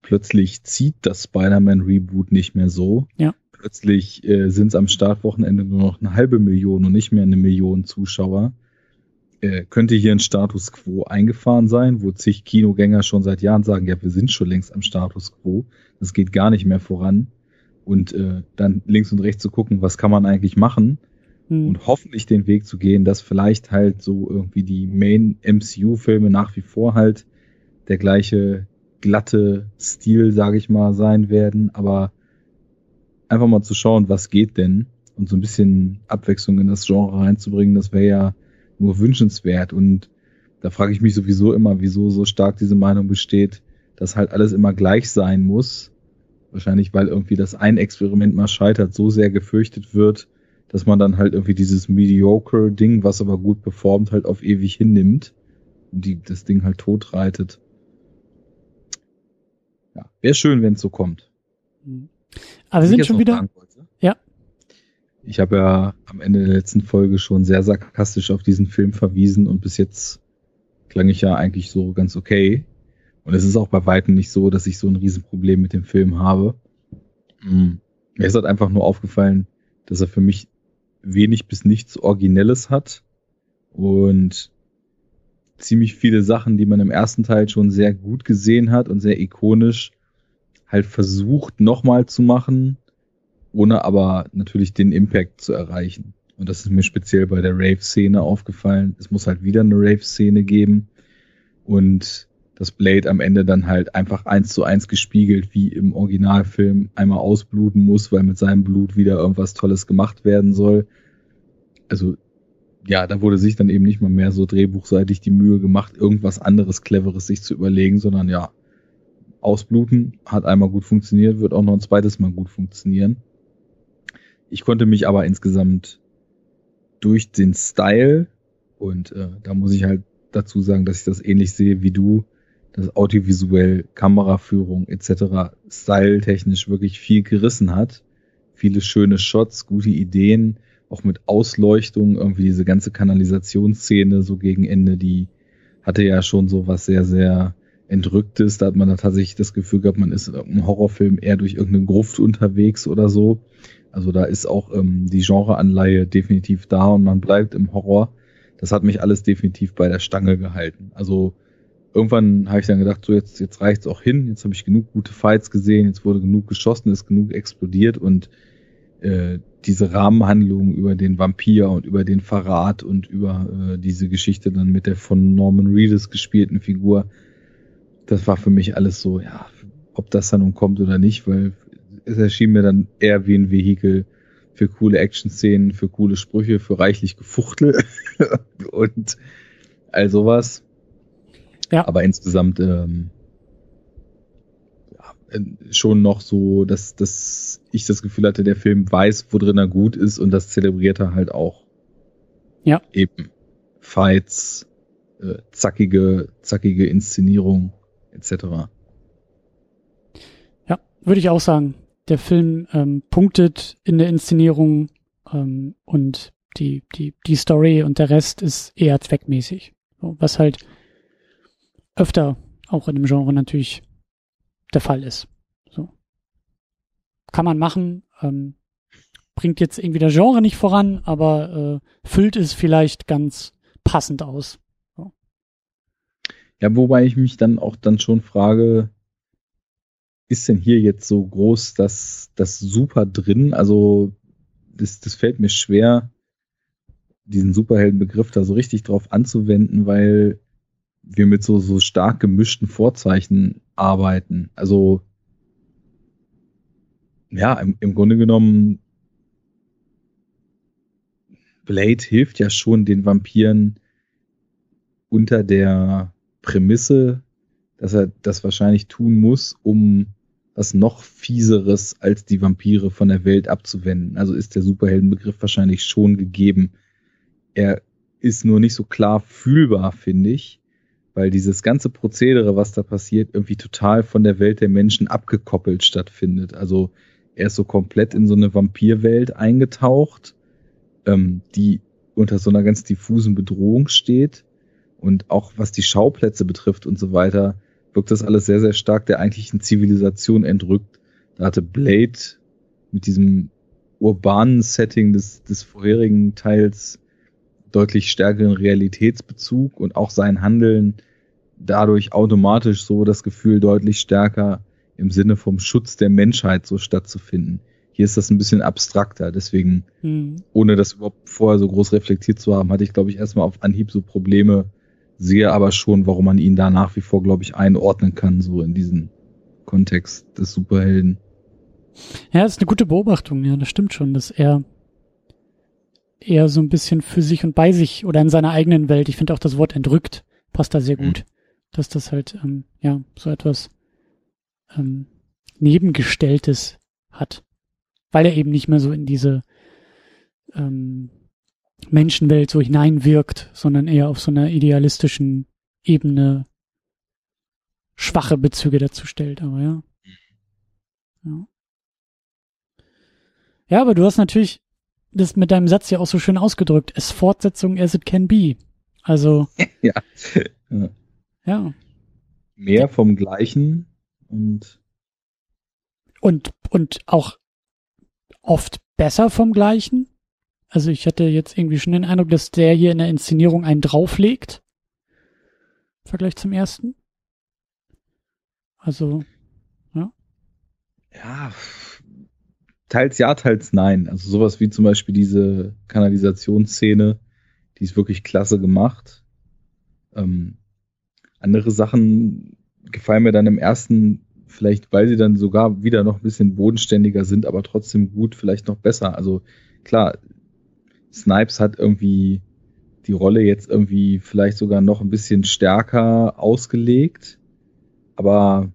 Plötzlich zieht das Spider-Man-Reboot nicht mehr so. Ja. Plötzlich äh, sind es am Startwochenende nur noch eine halbe Million und nicht mehr eine Million Zuschauer. äh, könnte hier ein Status quo eingefahren sein, wo zig Kinogänger schon seit Jahren sagen, ja, wir sind schon längst am Status quo, das geht gar nicht mehr voran. Und äh, dann links und rechts zu gucken, was kann man eigentlich machen hm. und hoffentlich den Weg zu gehen, dass vielleicht halt so irgendwie die Main MCU-Filme nach wie vor halt der gleiche glatte Stil, sage ich mal, sein werden, aber einfach mal zu schauen, was geht denn und so ein bisschen Abwechslung in das Genre reinzubringen, das wäre ja nur wünschenswert. Und da frage ich mich sowieso immer, wieso so stark diese Meinung besteht, dass halt alles immer gleich sein muss. Wahrscheinlich, weil irgendwie das ein Experiment mal scheitert, so sehr gefürchtet wird, dass man dann halt irgendwie dieses mediocre Ding, was aber gut performt, halt auf ewig hinnimmt und die, das Ding halt totreitet. Ja, wäre schön, wenn es so kommt. Aber wir sind schon wieder. Ja. Ich habe ja am Ende der letzten Folge schon sehr sarkastisch auf diesen Film verwiesen und bis jetzt klang ich ja eigentlich so ganz okay. Und es ist auch bei weitem nicht so, dass ich so ein Riesenproblem mit dem Film habe. Mhm. Mir ist halt einfach nur aufgefallen, dass er für mich wenig bis nichts Originelles hat und ziemlich viele Sachen, die man im ersten Teil schon sehr gut gesehen hat und sehr ikonisch, halt versucht nochmal zu machen ohne aber natürlich den Impact zu erreichen. Und das ist mir speziell bei der Rave-Szene aufgefallen. Es muss halt wieder eine Rave-Szene geben und das Blade am Ende dann halt einfach eins zu eins gespiegelt, wie im Originalfilm einmal ausbluten muss, weil mit seinem Blut wieder irgendwas Tolles gemacht werden soll. Also ja, da wurde sich dann eben nicht mal mehr so drehbuchseitig die Mühe gemacht, irgendwas anderes Cleveres sich zu überlegen, sondern ja, ausbluten hat einmal gut funktioniert, wird auch noch ein zweites Mal gut funktionieren. Ich konnte mich aber insgesamt durch den Style und äh, da muss ich halt dazu sagen, dass ich das ähnlich sehe wie du, dass audiovisuell, Kameraführung etc. styletechnisch wirklich viel gerissen hat. Viele schöne Shots, gute Ideen, auch mit Ausleuchtung, irgendwie diese ganze Kanalisationsszene so gegen Ende, die hatte ja schon so was sehr, sehr Entrücktes. Da hat man da tatsächlich das Gefühl gehabt, man ist in einem Horrorfilm eher durch irgendeine Gruft unterwegs oder so. Also da ist auch ähm, die Genreanleihe definitiv da und man bleibt im Horror. Das hat mich alles definitiv bei der Stange gehalten. Also irgendwann habe ich dann gedacht, so jetzt, jetzt reicht's auch hin, jetzt habe ich genug gute Fights gesehen, jetzt wurde genug geschossen, ist genug explodiert und äh, diese Rahmenhandlung über den Vampir und über den Verrat und über äh, diese Geschichte dann mit der von Norman Reedus gespielten Figur, das war für mich alles so, ja, ob das dann nun kommt oder nicht, weil es erschien mir dann eher wie ein Vehikel für coole Action-Szenen, für coole Sprüche, für reichlich Gefuchtel. Und all sowas. Ja. Aber insgesamt ähm, ja, schon noch so, dass, dass ich das Gefühl hatte, der Film weiß, wo drin er gut ist und das zelebriert er halt auch. Ja. Eben Fights, äh, zackige, zackige Inszenierung etc. Ja, würde ich auch sagen der Film ähm, punktet in der Inszenierung ähm, und die, die, die Story und der Rest ist eher zweckmäßig. Was halt öfter auch in dem Genre natürlich der Fall ist. So. Kann man machen, ähm, bringt jetzt irgendwie der Genre nicht voran, aber äh, füllt es vielleicht ganz passend aus. So. Ja, wobei ich mich dann auch dann schon frage, ist denn hier jetzt so groß das, das Super drin? Also, das, das fällt mir schwer, diesen Superheldenbegriff da so richtig drauf anzuwenden, weil wir mit so, so stark gemischten Vorzeichen arbeiten. Also, ja, im, im Grunde genommen, Blade hilft ja schon den Vampiren unter der Prämisse, dass er das wahrscheinlich tun muss, um was noch fieseres als die Vampire von der Welt abzuwenden. Also ist der Superheldenbegriff wahrscheinlich schon gegeben. Er ist nur nicht so klar fühlbar, finde ich, weil dieses ganze Prozedere, was da passiert, irgendwie total von der Welt der Menschen abgekoppelt stattfindet. Also er ist so komplett in so eine Vampirwelt eingetaucht, ähm, die unter so einer ganz diffusen Bedrohung steht. Und auch was die Schauplätze betrifft und so weiter, wirkt das alles sehr, sehr stark der eigentlichen Zivilisation entrückt. Da hatte Blade mit diesem urbanen Setting des, des vorherigen Teils deutlich stärkeren Realitätsbezug und auch sein Handeln dadurch automatisch so das Gefühl deutlich stärker im Sinne vom Schutz der Menschheit so stattzufinden. Hier ist das ein bisschen abstrakter, deswegen, hm. ohne das überhaupt vorher so groß reflektiert zu haben, hatte ich, glaube ich, erstmal auf Anhieb so Probleme, sehe aber schon, warum man ihn da nach wie vor, glaube ich, einordnen kann, so in diesen Kontext des Superhelden. Ja, das ist eine gute Beobachtung, ja, das stimmt schon, dass er eher so ein bisschen für sich und bei sich oder in seiner eigenen Welt, ich finde auch das Wort entrückt, passt da sehr gut, mhm. dass das halt, ähm, ja, so etwas ähm, Nebengestelltes hat, weil er eben nicht mehr so in diese ähm, Menschenwelt so hineinwirkt, sondern eher auf so einer idealistischen Ebene schwache Bezüge dazu stellt, aber ja. Ja. Ja, aber du hast natürlich das mit deinem Satz ja auch so schön ausgedrückt. Es Fortsetzung as it can be. Also. ja. ja. Mehr vom Gleichen und. Und, und auch oft besser vom Gleichen. Also ich hatte jetzt irgendwie schon den Eindruck, dass der hier in der Inszenierung einen drauflegt. Im Vergleich zum ersten. Also, ja. Ja, teils ja, teils nein. Also sowas wie zum Beispiel diese Kanalisationsszene, die ist wirklich klasse gemacht. Ähm, andere Sachen gefallen mir dann im ersten, vielleicht weil sie dann sogar wieder noch ein bisschen bodenständiger sind, aber trotzdem gut, vielleicht noch besser. Also klar, Snipes hat irgendwie die Rolle jetzt irgendwie vielleicht sogar noch ein bisschen stärker ausgelegt, aber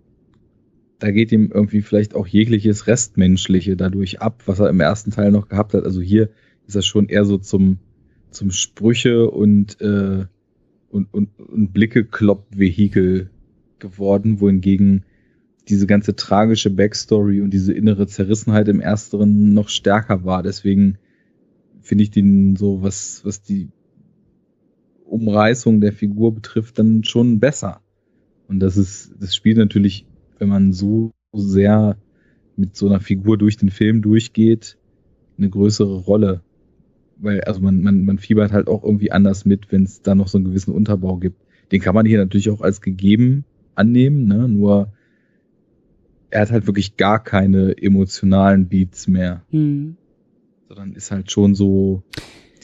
da geht ihm irgendwie vielleicht auch jegliches Restmenschliche dadurch ab, was er im ersten Teil noch gehabt hat. Also hier ist er schon eher so zum, zum Sprüche und, äh, und, und, und Blicke kloppt Vehikel geworden, wohingegen diese ganze tragische Backstory und diese innere Zerrissenheit im ersteren noch stärker war. Deswegen finde ich den so, was, was die Umreißung der Figur betrifft, dann schon besser. Und das ist, das spielt natürlich wenn man so sehr mit so einer Figur durch den Film durchgeht, eine größere Rolle. Weil, also man, man, man fiebert halt auch irgendwie anders mit, wenn es da noch so einen gewissen Unterbau gibt. Den kann man hier natürlich auch als gegeben annehmen, ne? Nur er hat halt wirklich gar keine emotionalen Beats mehr. Mhm. Sondern ist halt schon so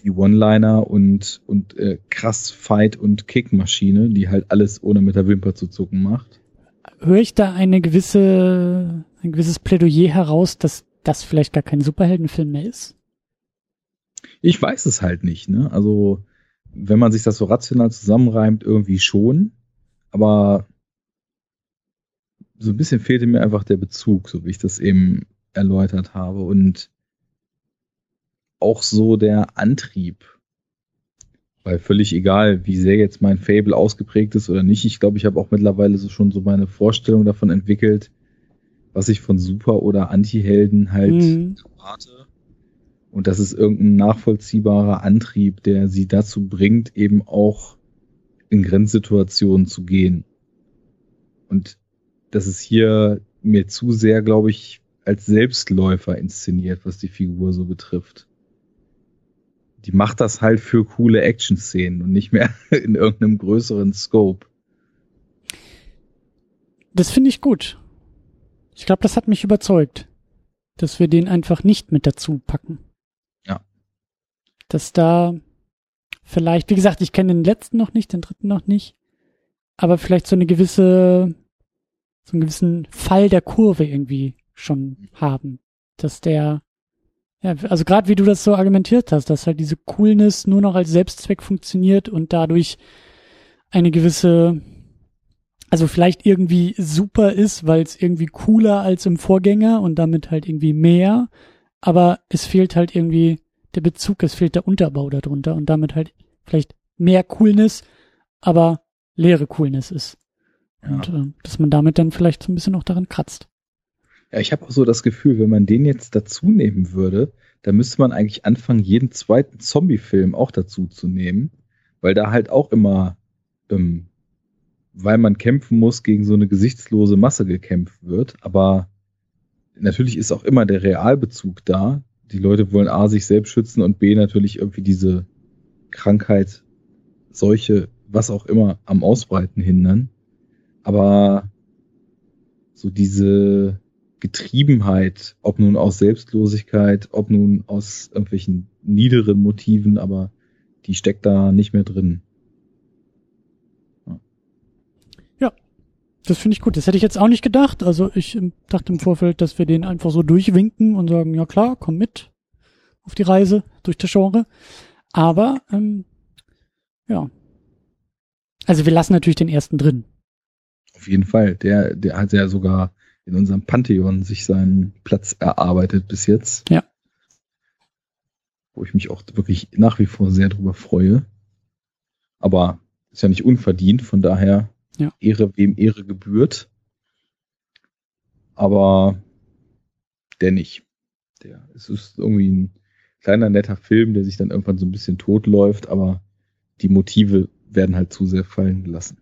die One-Liner und, und äh, krass Fight- und Kick-Maschine, die halt alles ohne mit der Wimper zu zucken macht höre ich da eine gewisse, ein gewisses Plädoyer heraus, dass das vielleicht gar kein Superheldenfilm mehr ist? Ich weiß es halt nicht, ne? Also, wenn man sich das so rational zusammenreimt, irgendwie schon. Aber so ein bisschen fehlte mir einfach der Bezug, so wie ich das eben erläutert habe. Und auch so der Antrieb. Weil völlig egal, wie sehr jetzt mein Fable ausgeprägt ist oder nicht, ich glaube, ich habe auch mittlerweile so schon so meine Vorstellung davon entwickelt, was ich von Super- oder Anti-Helden halt mhm. erwarte. Und das ist irgendein nachvollziehbarer Antrieb, der sie dazu bringt, eben auch in Grenzsituationen zu gehen. Und das ist hier mir zu sehr, glaube ich, als Selbstläufer inszeniert, was die Figur so betrifft die macht das halt für coole Action-Szenen und nicht mehr in irgendeinem größeren Scope. Das finde ich gut. Ich glaube, das hat mich überzeugt, dass wir den einfach nicht mit dazu packen. Ja. Dass da vielleicht, wie gesagt, ich kenne den letzten noch nicht, den dritten noch nicht, aber vielleicht so eine gewisse, so einen gewissen Fall der Kurve irgendwie schon haben, dass der ja, also gerade wie du das so argumentiert hast, dass halt diese Coolness nur noch als Selbstzweck funktioniert und dadurch eine gewisse, also vielleicht irgendwie super ist, weil es irgendwie cooler als im Vorgänger und damit halt irgendwie mehr, aber es fehlt halt irgendwie der Bezug, es fehlt der Unterbau darunter und damit halt vielleicht mehr Coolness, aber leere Coolness ist. Ja. Und äh, dass man damit dann vielleicht so ein bisschen auch daran kratzt. Ja, ich habe auch so das Gefühl, wenn man den jetzt dazu nehmen würde, dann müsste man eigentlich anfangen, jeden zweiten Zombie-Film auch dazu zu nehmen, weil da halt auch immer, ähm, weil man kämpfen muss, gegen so eine gesichtslose Masse gekämpft wird. Aber natürlich ist auch immer der Realbezug da. Die Leute wollen A, sich selbst schützen und B, natürlich irgendwie diese Krankheit, Seuche, was auch immer am Ausbreiten hindern. Aber so diese Getriebenheit, ob nun aus Selbstlosigkeit, ob nun aus irgendwelchen niederen Motiven, aber die steckt da nicht mehr drin. Ja, ja das finde ich gut. Das hätte ich jetzt auch nicht gedacht. Also ich dachte im Vorfeld, dass wir den einfach so durchwinken und sagen, ja klar, komm mit auf die Reise durch das Genre. Aber ähm, ja. Also wir lassen natürlich den ersten drin. Auf jeden Fall. Der, der hat ja sogar in unserem Pantheon sich seinen Platz erarbeitet bis jetzt. Ja. Wo ich mich auch wirklich nach wie vor sehr drüber freue. Aber ist ja nicht unverdient, von daher ja. Ehre, wem Ehre gebührt. Aber der nicht. Der, es ist irgendwie ein kleiner, netter Film, der sich dann irgendwann so ein bisschen totläuft, aber die Motive werden halt zu sehr fallen gelassen.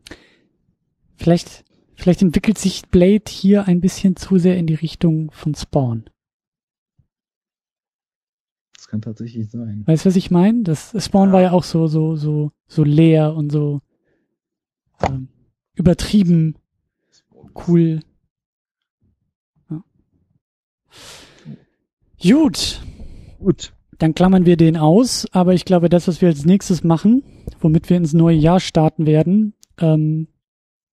Vielleicht Vielleicht entwickelt sich Blade hier ein bisschen zu sehr in die Richtung von Spawn. Das kann tatsächlich sein. Weißt du, was ich meine? Das Spawn ja. war ja auch so, so, so, so leer und so ähm, übertrieben cool. Ja. Gut. Gut. Dann klammern wir den aus, aber ich glaube, das, was wir als nächstes machen, womit wir ins neue Jahr starten werden, ähm,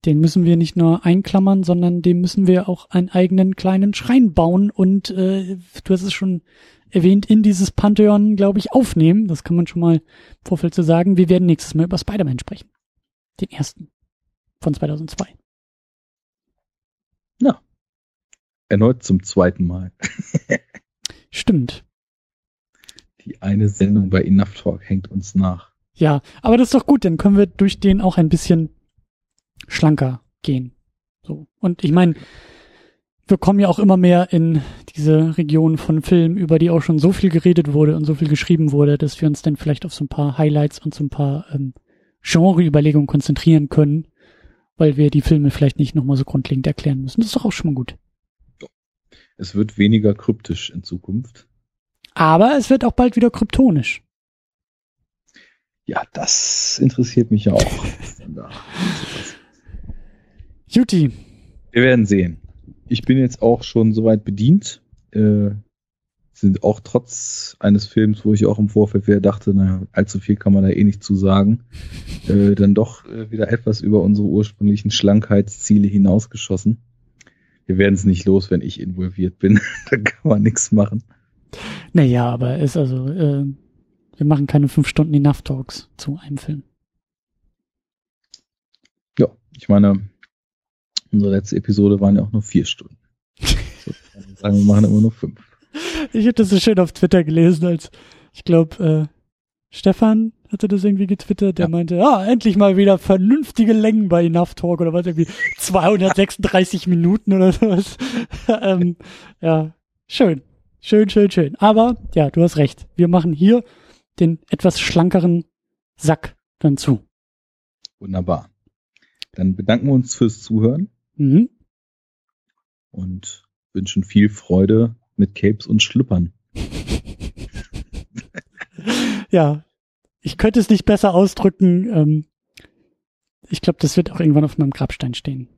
den müssen wir nicht nur einklammern, sondern dem müssen wir auch einen eigenen kleinen Schrein bauen und äh, du hast es schon erwähnt, in dieses Pantheon, glaube ich, aufnehmen. Das kann man schon mal im Vorfeld zu so sagen. Wir werden nächstes Mal über Spider-Man sprechen. Den ersten von 2002. Ja. Erneut zum zweiten Mal. Stimmt. Die eine Sendung bei Enough Talk hängt uns nach. Ja, aber das ist doch gut, dann können wir durch den auch ein bisschen schlanker gehen. So. Und ich meine, wir kommen ja auch immer mehr in diese Region von Filmen, über die auch schon so viel geredet wurde und so viel geschrieben wurde, dass wir uns dann vielleicht auf so ein paar Highlights und so ein paar ähm, Genre-Überlegungen konzentrieren können, weil wir die Filme vielleicht nicht nochmal so grundlegend erklären müssen. Das ist doch auch schon mal gut. Es wird weniger kryptisch in Zukunft. Aber es wird auch bald wieder kryptonisch. Ja, das interessiert mich ja auch. Juti. Wir werden sehen. Ich bin jetzt auch schon soweit bedient. Äh, sind auch trotz eines Films, wo ich auch im Vorfeld wieder dachte, naja, allzu viel kann man da eh nicht zu sagen, äh, dann doch äh, wieder etwas über unsere ursprünglichen Schlankheitsziele hinausgeschossen. Wir werden es nicht los, wenn ich involviert bin. da kann man nichts machen. Naja, aber ist also, äh, wir machen keine fünf Stunden Enough Talks zu einem Film. Ja, ich meine, Unsere letzte Episode waren ja auch nur vier Stunden. So, sagen wir machen immer nur fünf. Ich hätte das so schön auf Twitter gelesen, als ich glaube, äh, Stefan hatte das irgendwie getwittert, der ja. meinte, ja, endlich mal wieder vernünftige Längen bei Enough Talk oder was, irgendwie 236 Minuten oder sowas. ähm, ja, schön. Schön, schön, schön. Aber, ja, du hast recht. Wir machen hier den etwas schlankeren Sack dann zu. Wunderbar. Dann bedanken wir uns fürs Zuhören. Mhm. Und wünschen viel Freude mit Capes und Schlüppern. ja, ich könnte es nicht besser ausdrücken. Ähm, ich glaube, das wird auch irgendwann auf meinem Grabstein stehen.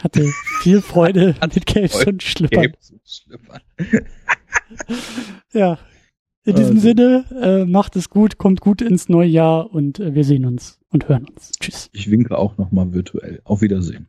Hatte viel Freude mit Capes und Schlüppern. Capes und Schlüppern. ja, in diesem also. Sinne, äh, macht es gut, kommt gut ins neue Jahr und äh, wir sehen uns und hören uns. Tschüss. Ich winke auch nochmal virtuell. Auf Wiedersehen.